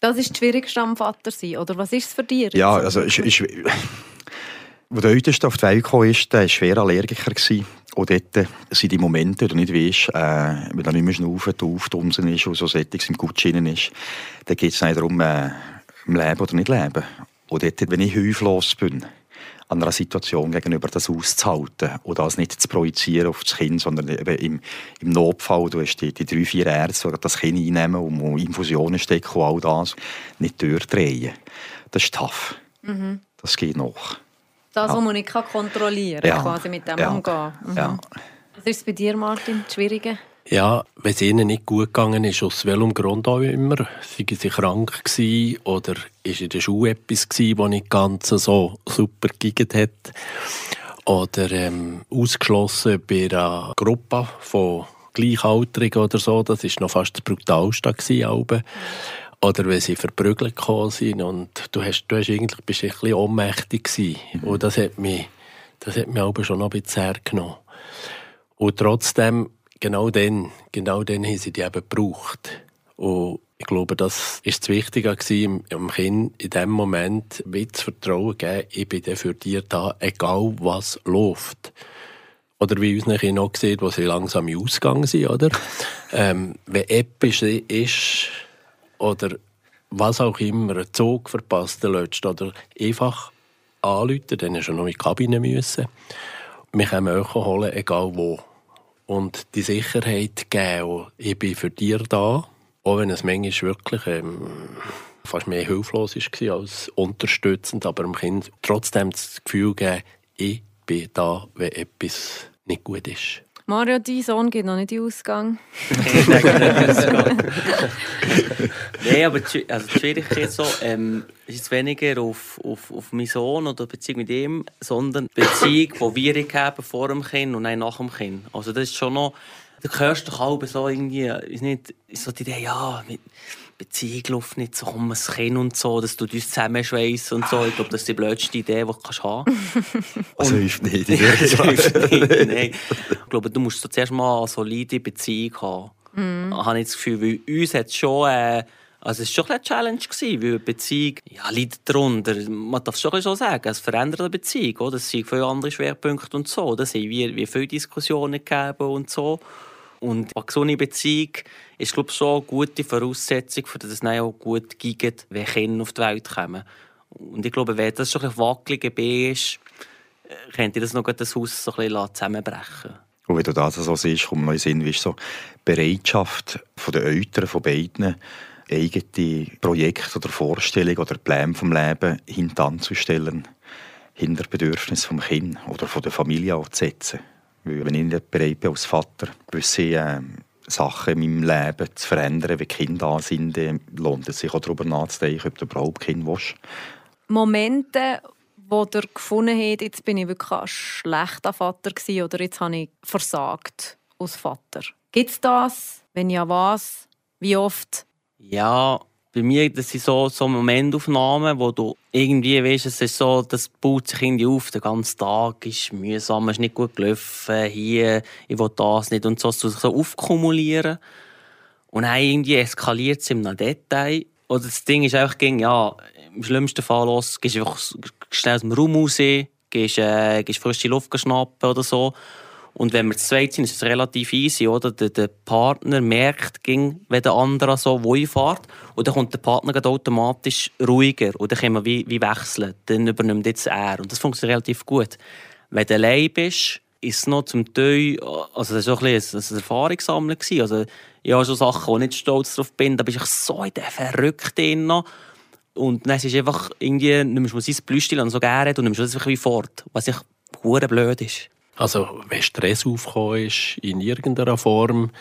Das ist das Schwierigste am Vater sein, oder was ist es für dich?
Ja, also ich, ich, als der Älteste auf die Welt kam, ist, der war schwer Allergiker. Und dort sind die Momente, wo du nicht weißt, äh, wenn er nicht mehr schnaufen, aufdunsen ist und so Sättiges im Gutschinnen ist, dann geht es nicht darum, äh, im Leben oder nicht leben. Und dort, wenn ich hilflos bin, an einer Situation gegenüber das auszuhalten und das nicht zu projizieren auf das Kind, sondern eben im, im Notfall, du hast die, die drei, vier Ärzte, die das Kind einnehmen und Infusionen stecken und all das, nicht durchdrehen. Das ist tough. Mhm. Das geht noch.
Das, was man nicht kontrollieren kann, ja. quasi mit dem
ja.
umgehen. Mhm.
Ja.
Was ist bei dir, Martin, das Schwierige?
Ja, wenn es ihnen nicht gut gegangen ist, aus welchem Grund auch immer, seien sie krank gewesen oder ist in der Schule etwas gewesen, das nicht ganz so super gegeben hat oder ähm, ausgeschlossen bei einer Gruppe von Gleichaltrigen oder so, das ist noch fast das Brutalste gewesen, oder wenn sie verprügelt gekommen sind und du, hast, du hast eigentlich, bist ein bisschen ohnmächtig gewesen. Mhm. Und das hat mich, das hat mich aber schon noch ein bisschen hergenommen. Und trotzdem genau dann, genau dann haben sie die eben gebraucht. Und ich glaube, das ist das Wichtige gewesen, dem Kind in dem Moment wie zu Vertrauen geben, ich bin dann für dich da, egal was läuft. Oder wie unsere Kinder auch sehen, wo sie langsam im Ausgang sind, oder? ähm, wenn etwas ist, oder was auch immer, einen Zug verpasst, der letzte, oder einfach anrufen, dann ist er noch in die Kabine müssen. Wir können Öko holen, egal wo und die Sicherheit geben, ich bin für dich da, auch wenn es manchmal wirklich ähm, fast mehr hilflos war als unterstützend, aber dem Kind trotzdem das Gefühl geben, ich bin da, wenn etwas nicht gut ist.
Mario, dein Sohn geht noch nicht in den Ausgang.
Nein, aber die, also die Schwierigkeit so, ähm, ist weniger auf, auf, auf meinen Sohn oder Beziehung mit ihm, sondern die Beziehung, die wir haben vor dem Kind und nach dem Kind. Also das ist schon noch, du hörst doch auch so irgendwie, ist nicht so die Idee, ja, mit, Beziehung läuft nicht so um ein Kind und so, dass du uns zusammenschweissen und so. Ich glaube, das ist die blödste Idee, die du kannst haben
kannst. hilft nicht.
Nein. Ich glaube, du musst so zuerst mal eine solide Beziehung haben. Mm. Habe ich das Gefühl, weil uns hat schon... Äh, also es war schon eine Challenge, gewesen, weil eine Beziehung ja, leidet darunter. Man darf es schon so sagen, es verändert eine Beziehung. Oder? Es sind viele andere Schwerpunkte und so. Da sind wir, wir viele Diskussionen gegeben und so. Und eine gesunde Beziehung ist, glaube schon eine gute Voraussetzung, für dass es dann auch gut geht, wenn Kinder auf die Welt kommen. Und ich glaube, wenn das schon ein wackeliger B ist, äh, könnte das noch das Haus so ein bisschen zusammenbrechen.
Und wenn du das so siehst, kommt noch in Sinn, wie so Bereitschaft der Eltern, von beiden, eigene Projekte oder Vorstellungen oder Pläne vom Leben hintanzustellen, hinter Bedürfnis vom Kind oder von der Familie auch zu setzen. Weil wenn ich nicht bereit bin als Vater, gewisse äh, Sachen in meinem Leben zu verändern, wie Kinder da sind, lohnt es sich auch darüber nachzudenken, ob du überhaupt Kind willst.
Momente, wo ihr gefunden habt, jetzt bin ich wirklich ein schlechter Vater gewesen, oder jetzt habe ich versagt als Vater. Gibt es das? Wenn ja, was? Wie oft?
Ja, bei mir, das sind so, so Momentaufnahmen, wo du irgendwie weißt, es ist so, das baut sich irgendwie auf, der ganze Tag ist mühsam, es ist nicht gut gelaufen, hier, ich will das nicht und so, so, so aufkumulieren. Und dann irgendwie eskaliert es einem Detail. Oder das Ding ist einfach, ja, im schlimmsten Fall los, gehst einfach schnell aus dem Raum raus, gehst, äh, gehst frische Luft schnappen oder so. Und wenn wir zu zweit sind, ist es relativ easy, oder? Der, der Partner merkt, ging, wenn der andere so wo fährt. Und dann kommt der Partner automatisch ruhiger. Und dann können wir wie, wie wechseln. Dann übernimmt jetzt er. Und das funktioniert relativ gut. Wenn du allein bist, ist es noch zum Teil, also das war ein bisschen ein Erfahrungssammeln. Also, ich habe schon Sachen, wo ich nicht stolz drauf bin, da bin ich so in der Verrückten Und dann ist es einfach irgendwie, nimmst du sein Blüstil so gerne und nimmst es einfach wie fort. Was ich blöd ist.
Also, wenn Stress aufgekommen ist, in irgendeiner Form,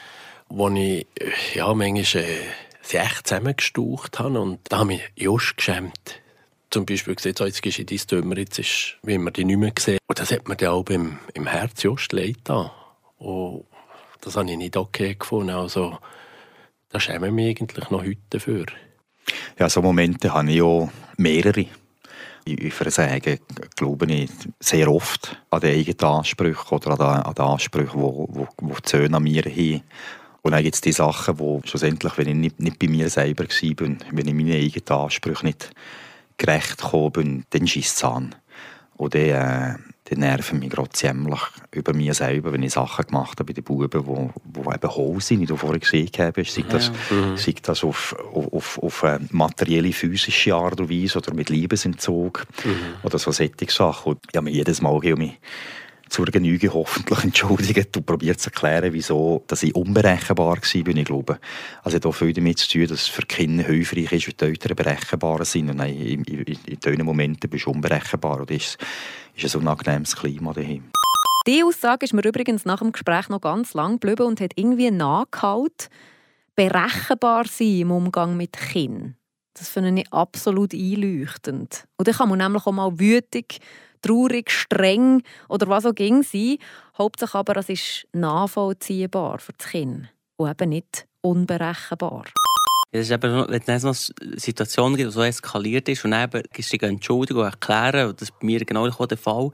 wo ich ja, manchmal äh, sie echt zusammengestaucht habe und da habe ich just geschämt. Zum Beispiel gesagt, so, jetzt du in dein Zimmer, jetzt ist, wie man die nicht mehr gesehen. Und das hat mir dann auch im, im Herz just leid da. Und das habe ich nicht okay gefunden. Also, da schäme ich mich eigentlich noch heute dafür.
Ja, so Momente habe ich auch mehrere. Ich, ich versage, glaube ich, sehr oft an die eigenen Ansprüche oder an die, an die Ansprüche, die wo, wo, wo die Söhne an mir haben. Und dann gibt es die Sachen, wo schlussendlich, wenn ich nicht, nicht bei mir selber war, wenn ich meinen eigenen Ansprüchen nicht gerecht gekommen bin, dann schießt es an. Und dann, äh, dann nerven mich gerade ziemlich über mich selber, wenn ich Sachen gemacht habe bei den Buben, die wo, wo eben hohl sind, wie du vorhin gesehen hast. Sei das, ja. mhm. sei das auf, auf, auf eine materielle, physische Art und Weise oder mit Liebesentzug mhm. oder so solche Sachen. Und ich habe mich jedes Mal mich zur Genüge hoffentlich entschuldigt und probiert zu erklären, wieso dass ich unberechenbar war, bin ich glaube. Also hat auch viel damit zu tun, dass es für Kinder hilfreich ist, wenn die Eltern berechenbar sind. Und nein, in, in, in diesen Momenten bist du unberechenbar. Und ist, ist ein unangenehmes Klima daheim.
Die Aussage ist mir übrigens nach dem Gespräch noch ganz lang geblieben und hat irgendwie nachgehalten. Berechenbar sein im Umgang mit Kindern. Das finde ich absolut einleuchtend. Und dann kann man nämlich auch mal wütig traurig, streng oder was auch ging sein. Hauptsache aber, es ist nachvollziehbar für das Kind und eben nicht unberechenbar.
Es ist eben, wenn es noch Situationen gibt, die so eskaliert ist und dann gibst du dir Entschuldigung erklären, das ist bei mir genau der Fall.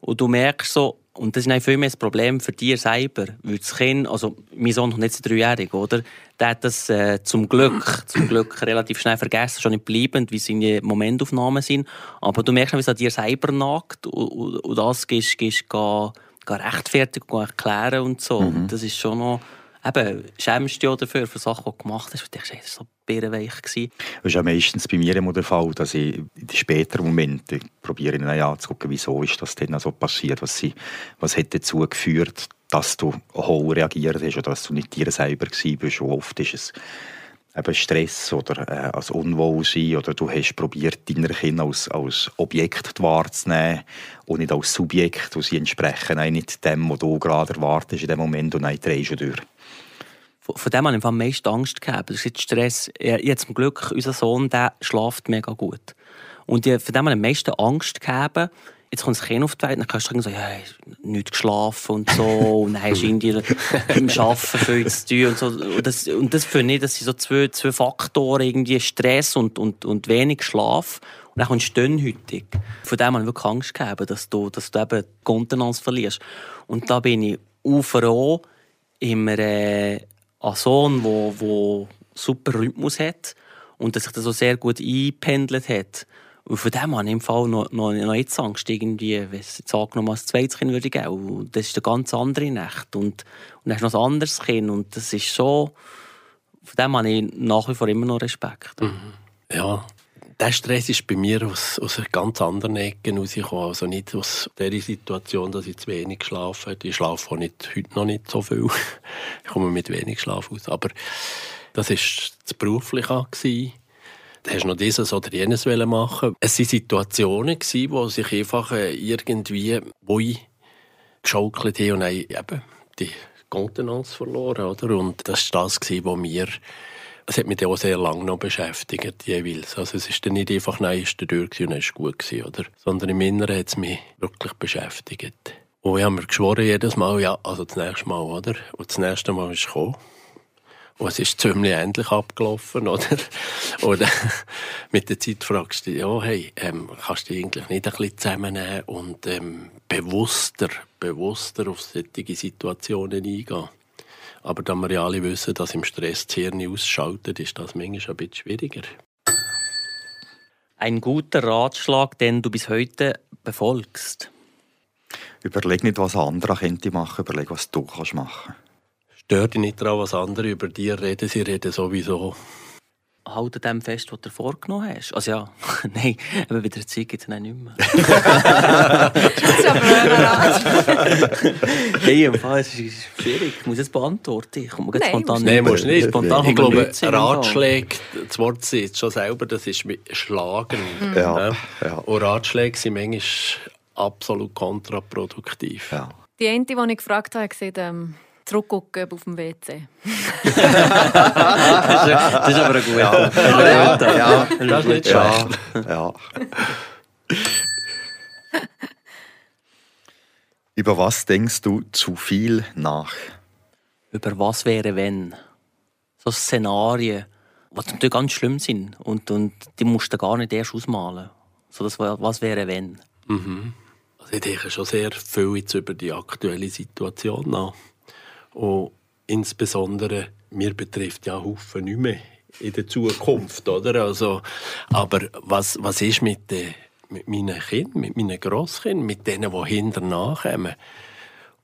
Und du merkst so, und das ist viel mehr ein Problem für dich selber, weil das Kind, also mein Sohn noch nicht so dreijährig, oder? Der hat das äh, zum Glück, zum Glück relativ schnell vergessen, schon nicht bleibend, wie seine Momentaufnahmen sind. Aber du merkst, wie es an dir selber nagt und, und, und das gehst, gehst gar, gar rechtfertigen, erklären und so. Mhm. Das ist schon noch eben, schämst du dich dafür, für Sachen, die du gemacht hast, und denkst, das war so bärenweich. Das
ist ja meistens bei mir immer der Fall, dass ich in späteren Momenten probiere, anzugucken, wieso ist das denn so passiert, was, sie, was hat dazu geführt, dass du hoch reagiert hast oder dass du nicht dir selber warst. Und oft ist es eben Stress oder äh, als Unwohlsein oder du hast probiert, deine Kinder als, als Objekt wahrzunehmen und nicht als Subjekt, und sie entsprechen nicht dem, was du gerade erwartest in dem Moment und dann drehst du durch
von dem habe ich am meisten Angst gehabt. Das ist Stress. Jetzt zum Glück, unser Sohn, der schläft mega gut. Und von dem habe ich am meisten Angst gehabt. Jetzt kommt das Kind auf die Welt, dann kannst du sagen, so, ja, nicht geschlafen und so, und dann hast du irgendwie im Arbeiten viel zu tun und so. Und das, und das finde ich, das sind so zwei, zwei Faktoren, irgendwie Stress und, und, und wenig Schlaf. Und dann kommst du dünnhütig. Von dem habe ich wirklich Angst gehabt, dass du, dass du eben Kontenanz verlierst. Und da bin ich auch froh, immer, äh, einen Sohn, der, der super Rhythmus hat und sich das so sehr gut eingependelt hat. Und von dem habe ich im Fall noch, noch, noch jetzt Angst, irgendwie, wenn es jetzt angenommen als zweites Kind würde geben. Und das ist eine ganz andere Nacht. Und, und dann hast noch ein anderes Kind. Und das ist so, von dem habe ich nach wie vor immer noch Respekt.
Mhm. Ja, der Stress ist bei mir aus, aus ganz anderen Ecken herausgekommen. Also nicht aus der Situation, dass ich zu wenig geschlafen habe. Ich schlafe nicht, heute noch nicht so viel. Ich komme mit wenig Schlaf aus. Aber das war das Berufliche. Da hast noch dieses oder jenes machen. Es waren Situationen, wo sich einfach äh, irgendwie geschaukelt haben und eben die Kontenance verloren. Oder? Und das war das, was mir es hat mich auch sehr lange noch beschäftigt, jeweils. Also es ist dann nicht einfach, nein, ist der durch und es ist gut gewesen, oder? Sondern im Inneren hat es mich wirklich beschäftigt. Und ich habe mir geschworen jedes Mal, ja, also das nächste Mal, oder? Und das nächste Mal ist gekommen. Und es ist ziemlich ähnlich abgelaufen, oder? Oder mit der Zeit fragst du dich, ja, hey, ähm, kannst du dich eigentlich nicht ein bisschen zusammennehmen und ähm, bewusster, bewusster auf solche Situationen eingehen? Aber da wir ja alle wissen, dass im Stress das Hirn ausschaltet, ist das manchmal ein bisschen schwieriger.
Ein guter Ratschlag, den du bis heute befolgst?
Überleg nicht, was andere könnte machen, überleg, was du kannst machen.
Stör dich nicht daran, was andere über dir reden. Sie reden sowieso
halt dem fest, was du vorgenommen hast. Also ja, nein, aber bei der Zeit gibt es dann nicht mehr. das ist aber Hey, im Fall, es ist schwierig. Ich muss es beantworten. Ich komme
nein, spontan Nein, musst nicht. Spontan ich glaube, Ratschläge, das Wort sagt schon selber, das ist Schlagen. Mhm. Ja, ja. Und Ratschläge sind manchmal absolut kontraproduktiv. Ja.
Die eine, die ich gefragt habe, gesagt, ähm zurückgucken auf dem WC.
das, ist, das ist aber ein guter. Ja,
ja, ja, das ist nicht schlecht. Ja.
Über was denkst du zu viel nach?
Über was wäre, wenn? so Szenarien, die natürlich ganz schlimm sind und, und die musst du gar nicht erst ausmalen. So das, was wäre, wenn.
Mhm. Also ich denke schon sehr viel jetzt über die aktuelle Situation nach. Und insbesondere, mir betrifft ja Haufen nicht mehr in der Zukunft, oder? Also, aber was, was ist mit, den, mit meinen Kindern, mit meinen Grosskindern, mit denen, die hinterher nachkommen?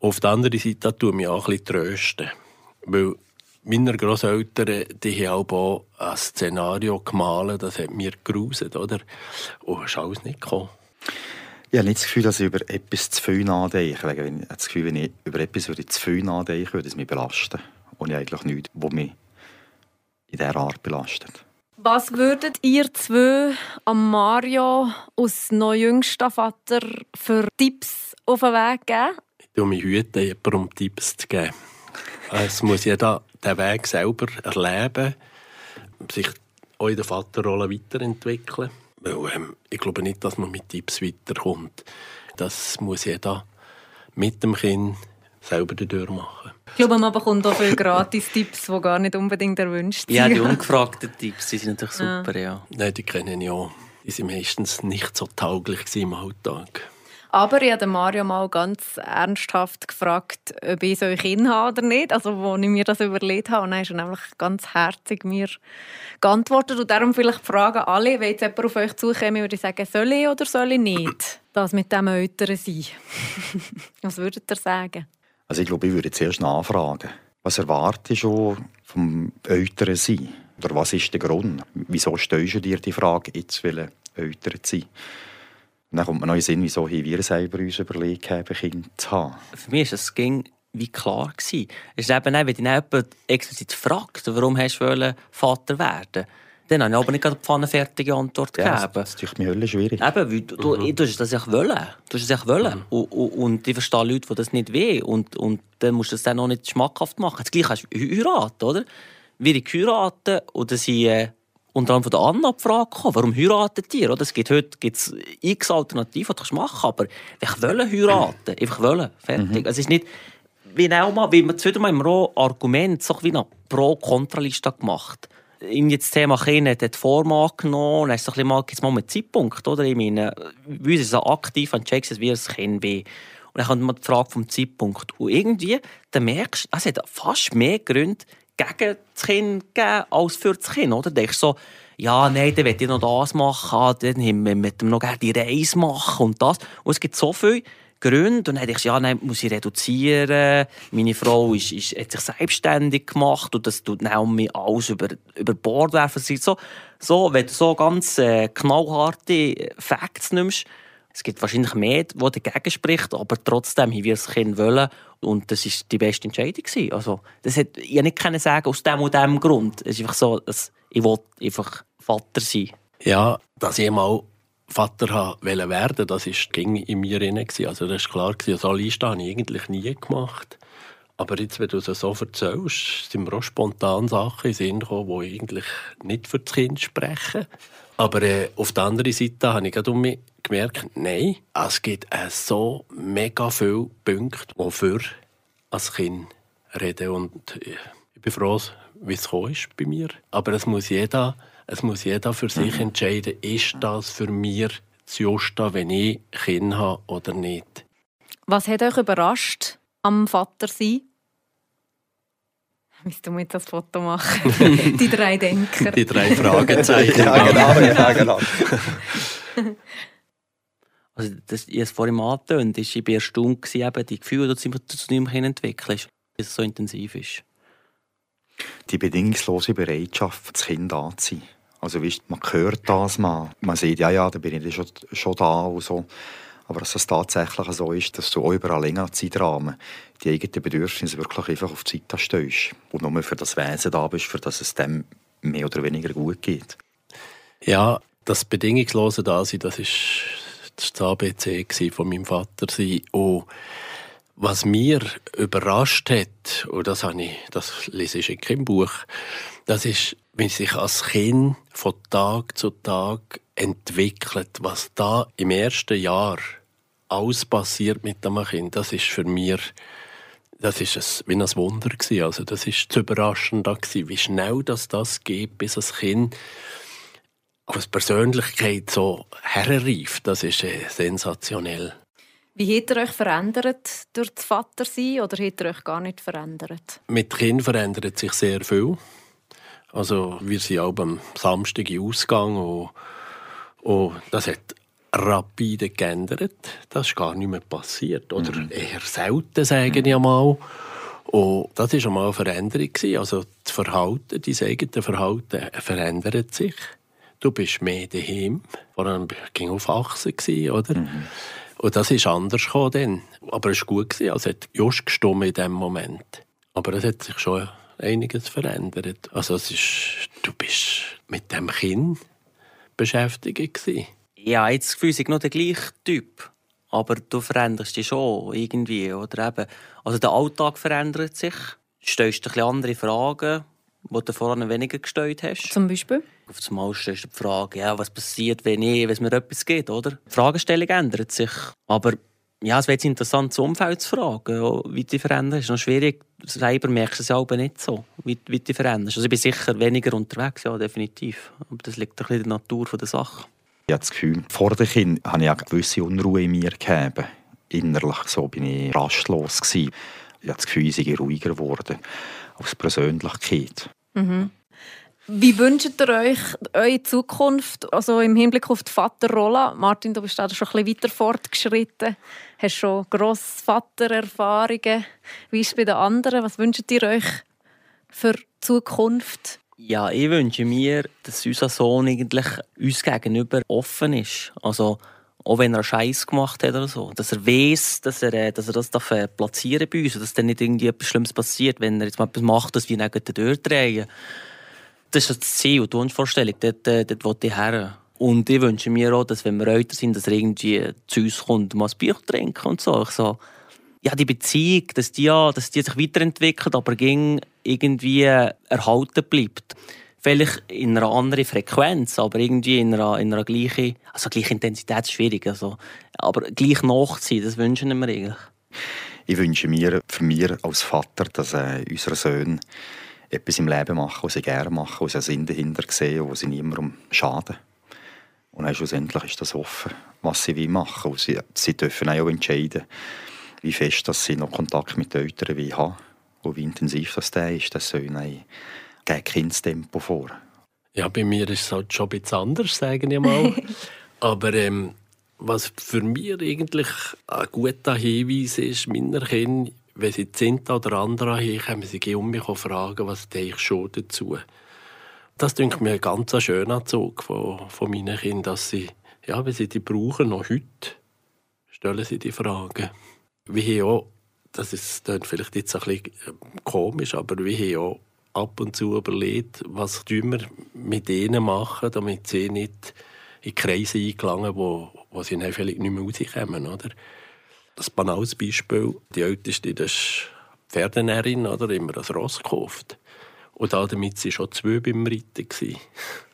Auf der anderen Seite tut mich auch ein bisschen trösten. Weil meine Grosseltern, die haben auch ein Szenario gemalt, das hat mir geruset, oder? Und es ist alles nicht gekommen.
Ich habe nicht das Gefühl, dass ich über etwas zu viel nachdenke. Ich habe das Gefühl, wenn ich über etwas zu viel nachdenke, würde es mich belasten. Und ich eigentlich nichts, was mich in dieser Art belastet.
Was würdet ihr zwei am Mario aus neujüngster Vater für Tipps auf den Weg geben?
Ich tue mich hüten, jemandem um Tipps zu geben. Es muss jeder den Weg selber erleben, sich auch in der Vaterrolle weiterentwickeln. Weil, ähm, ich glaube nicht, dass man mit Tipps weiterkommt. Das muss jeder mit dem Kind selber durchmachen.
Ich glaube, man bekommt auch viele Gratis-Tipps, die gar nicht unbedingt erwünscht sind.
Ja, die ungefragten Tipps die sind natürlich super, ja. ja.
Nein, die kennen ich auch. Die sind meistens nicht so tauglich im Alltag.
Aber ich habe Mario mal ganz ernsthaft gefragt, ob ich so Kinder habe oder nicht. Also, als ich mir das überlegt habe. Und dann ist er nämlich ganz herzig mir geantwortet. Und darum vielleicht fragen alle, wenn jetzt jemand auf euch zukommt, würde ich sagen, soll ich oder soll ich nicht das mit dem Eltern sein? Was würdet ihr sagen?
Also ich glaube, ich würde zuerst nachfragen. Was erwartest du vom Eltern sein? Oder was ist der Grund? Wieso stellst du dir die Frage, jetzt will Eltern sein? Dann kommt man noch in den Sinn, wieso wir selber uns überlegt haben, Kinder zu haben.
Für mich war es wie klar. Gewesen. Es ist eben, wenn dich jemand explizit fragt, warum hast du Vater werden dann habe ich aber nicht eine pfannenfertige Antwort
ja, gegeben. Das ist natürlich mir Hölle schwierig.
Eben, weil du, mhm. du hast das ja wollen. Du hast das ja wollen. Mhm. Und, und, und ich verstehe Leute, die das nicht wollen. Und, und dann musst du das dann auch nicht schmackhaft machen. Das Gleiche hast du heiraten, oder? Wir heiraten oder sie äh, unter anderem von der Anna die Frage gekommen, warum heiratet ihr? Oder? Es gibt heute gibt's x Alternativen, die du machen aber ich will heiraten. Einfach wollen. Fertig. Mhm. Es ist nicht, wie auch mal, wie man wieder mal im Argument so wie eine Pro-Kontraliste gemacht in jetzt das Thema Kinder hat die Form angenommen und hast so ein bisschen mal, mal einen Zeitpunkt, oder? Ich meine, uns ist es aktiv an Checks, wie ein Kind bin. Und dann kommt man die Frage vom Zeitpunkt. Und irgendwie, dann merkst du, es hat fast mehr Gründe gegen das Kind geben, als für das Kind, oder? Du denkst so, ja, nein, dann will ich noch das machen, dann mit dem noch gerne die Reise machen und das. Und es gibt so viele Gründe. Und dann dachte ich, ja, nein, muss ich reduzieren. Meine Frau ist, ist, hat sich selbstständig gemacht und das tut dann mir alles über, über Bord werfen. So, so, wenn du so ganz äh, knallharte Facts nimmst, es gibt wahrscheinlich mehr, die dagegen spricht, aber trotzdem haben wir das Kind wollen und das war die beste Entscheidung. Also, das hätte ich nicht können sagen aus dem und dem Grund. Es ist einfach so, dass ich wollte einfach Vater sein.
Ja, dass ich mal Vater werden wollte, das ist, ging in mir rein. Also das ist klar, so eine Liste habe ich eigentlich nie gemacht. Aber jetzt, wenn du es so erzählst, sind mir auch spontan Sachen in den Sinn gekommen, die eigentlich nicht für das Kind sprechen. Aber äh, auf der anderen Seite habe ich gerade um mich gemerkt, nein, es gibt äh, so mega viele Punkte, die für als Kind reden. Und äh, ich bin froh, wie es ist bei mir. Aber es muss jeder es muss jeder für sich mhm. entscheiden, ist das für mich das Justa, wenn ich Kinder habe oder nicht.
Was hat euch überrascht am Vater sein? Müsst du mir jetzt das Foto machen? Die drei Denker.
Die drei Fragezeichen.
ja, genau. Ja, genau.
Also das, ich es vorhin angetönt, ich war erstaunt, eben die Gefühle, die du zu Kind entwickelst, dass es so intensiv ist.
Die bedingungslose Bereitschaft, das Kind anzuziehen. Also weißt, man hört das mal, man sieht, ja, ja, da bin ich schon, schon da und so. Aber dass es tatsächlich so ist, dass du auch über einen längeren Zeitrahmen die eigenen Bedürfnisse wirklich einfach auf die Seite stellst und nur für das Wesen da bist, für das es dem mehr oder weniger gut geht.
Ja, das bedingungslose Dasein, das ist das ABC von meinem Vater. Und was mir überrascht hat, und das, habe ich, das lese ich in keinem Buch, das ist, wenn sich als Kind von Tag zu Tag entwickelt, was da im ersten Jahr alles passiert mit dem Kind, das ist für mich Das war wie ein Wunder. Gewesen. Also das war zu überraschend, wie schnell das, das geht, bis ein Kind als Persönlichkeit so herreift. Das ist äh, sensationell.
Wie hat er euch verändert durch das Vatersein oder hat er euch gar nicht verändert?
Mit Kind verändert sich sehr viel. Also wir sind auch am Samstag in Ausgang und, und das hat rapide geändert. Das ist gar nicht mehr passiert. Oder mhm. eher selten, sage ich einmal. Und das war einmal eine Veränderung. Also das Verhalten, dein eigenes Verhalten verändert sich. Du bist mehr daheim. Vor allem ging auf Achsen, oder? Mhm. Und das ist anders dann. Aber es war gut. Also es hat just gestimmt in diesem Moment. Aber es hat sich schon einiges verändert. Also es ist, du bist mit dem Kind beschäftigt gewesen.
Ja, jetzt das Gefühl, ich noch der gleiche Typ. Aber du veränderst dich schon irgendwie. Oder eben, also der Alltag verändert sich. Du stellst dir andere Fragen, die du vorher weniger gestellt hast.
Zum Beispiel?
Auf das Mal stellst du die Frage, ja, was passiert, wenn, ich, wenn es mir etwas geht, oder? Die Fragestellung ändert sich. Aber ja, es wäre jetzt interessant, das Umfeld zu fragen, wie die verändern. Es ist noch schwierig, selber merkst du es selber nicht so, wie, wie die verändern. Also ich bin sicher weniger unterwegs, ja, definitiv. Aber das liegt ein bisschen in der Natur der Sache.
Ich habe das Gefühl, vor dem Kind habe ich eine gewisse Unruhe in mir gegeben. Innerlich so bin ich rastlos gewesen. Ich habe das Gefühl, ich sei ruhiger geworden als Persönlichkeit.
Mhm. Wie wünscht ihr euch eure Zukunft, also im Hinblick auf die Vaterrolle? Martin, du bist da schon ein bisschen weiter fortgeschritten. Hast schon Grossvatererfahrungen. Wie ist es bei den anderen? Was wünscht ihr euch für die Zukunft?
Ja, ich wünsche mir, dass unser Sohn eigentlich uns gegenüber offen ist. Also, auch wenn er Scheiß gemacht hat oder so. Dass er weiß, dass er, äh, dass er das darf äh, platzieren bei uns dass dann nicht irgendwie etwas Schlimmes passiert, wenn er jetzt mal etwas macht, dass wir nicht durchdrehen. Das ist das Ziel, die Wunschvorstellung. Dort, äh, dort will ich her. Und ich wünsche mir auch, dass wenn wir älter sind, dass er irgendwie zu uns kommt, mal ein Bier trinken und so. Ich so ja, die Beziehung, dass die, dass die sich weiterentwickelt, aber irgendwie erhalten bleibt. Vielleicht in einer anderen Frequenz, aber irgendwie in einer, in einer gleichen, also gleiche Intensität ist schwierig, also, aber gleich nachziehen, das wünschen wir eigentlich.
Ich wünsche mir, für mich als Vater, dass äh, unsere Söhne etwas im Leben machen, was sie gerne machen, was sie Sinn dahinter sehen, wo sie niemandem schaden. Und dann schlussendlich ist das offen, was sie machen wollen. Sie, sie dürfen auch entscheiden, wie fest dass sie noch Kontakt mit den Eltern haben und wie intensiv das der ist. Das soll ihnen gegen Kindstempo vor.
Ja, bei mir ist es halt schon ein bisschen anders, sage ich mal. Aber ähm, was für mich eigentlich ein guter Hinweis ist, meiner Kinder, wenn sie Zinta oder andere haben, können sie um mich fragen, was ich schon dazu. Das denke mir ein ganz schöner Zug von, von meinen Kindern, dass sie, ja, wenn sie die brauchen, noch heute, stellen sie die Fragen wir haben auch, das ist dann vielleicht jetzt ein bisschen ähm, komisch, aber wir haben auch ab und zu überlegt, was wir mit ihnen machen, damit sie nicht in Kreise eingelangen, wo, wo sie dann vielleicht nicht mehr rauskommen. Oder? Das banales Beispiel, die Älteste, das ist Pferdenärin, oder, immer ein Ross gekauft. Und damit waren schon zwei beim Reiten.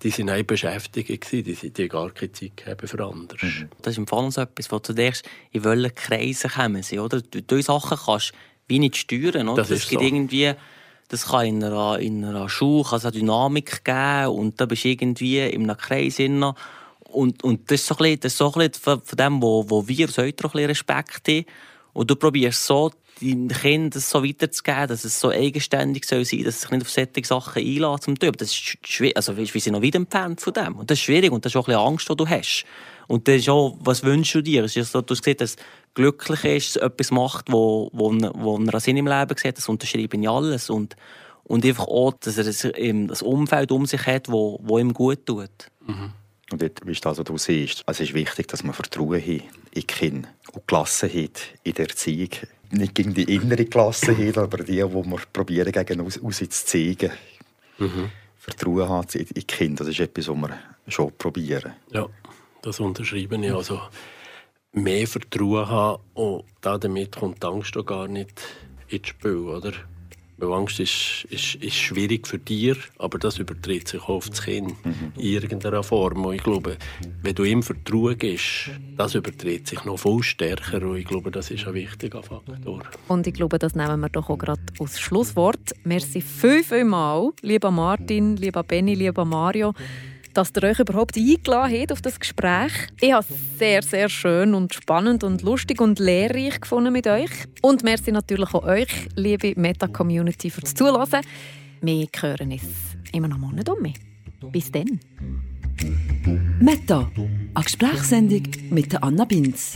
Die waren auch beschäftigt, die, die gar keine Zeit haben für anderes. Mhm.
Das ist im Fall so etwas, wo du denkst, in welchen Kreisen kommen sie, oder? Du, du Sachen kannst wie nicht steuern, oder?
Das, das
gibt
so.
irgendwie, das kann in einer, in einer Schule kann eine Dynamik geben und da bist du irgendwie in einem Kreis drin. Und, und das ist so ein bisschen, das so ein von, dem, wo, wo wir als Eltern ein Respekt haben. Und du probierst so deinen Kindern so weiterzugeben, dass es so eigenständig soll sein, dass sie sich nicht auf solche Sachen einlassen zum Typ. Das ist schwierig, also wir sind noch weit entfernt von dem. Und das ist schwierig und das ist auch ein bisschen Angst, die du hast. Und das ist auch, was wünschst du dir? Es ist so, du siehst, dass glücklich ist, etwas macht, wo, wo, wo er Sinn im Leben sieht, das unterschreibe ich alles. Und, und einfach auch, dass er das Umfeld um sich hat, wo, wo ihm gut tut.
Mhm. Und dort, wie du also du siehst, es ist wichtig, dass man Vertrauen hat in die Kinder und Gelassenheit in der Erziehung nicht gegen die innere Klasse hin, aber die, die wir probieren, gegen uns, uns zu zeigen. Mhm. Vertrauen haben in die Kinder, das ist etwas, was wir schon probieren.
Ja, das unterschreibe ich. Also mehr Vertrauen haben und damit kommt die Angst auch gar nicht ins Spiel, oder? Weil Angst ist, ist, ist schwierig für dich, aber das überträgt sich auch auf das Kind in irgendeiner Form. Und ich glaube, wenn du ihm Vertrauen gibst, das überträgt sich noch viel stärker. Und ich glaube, das ist ein wichtiger Faktor.
Und ich glaube, das nehmen wir doch auch gerade als Schlusswort. Merci viel, viel lieber Martin, lieber Benny, lieber Mario, dass ihr euch überhaupt eingeladen habt auf das Gespräch. Ich habe es sehr, sehr schön und spannend und lustig und lehrreich gefunden mit euch. Und merci natürlich auch euch, liebe Meta-Community, fürs Zuhören. Wir hören es immer noch Monat um mich. Bis dann.
Meta, eine Gesprächssendung mit Anna Binz.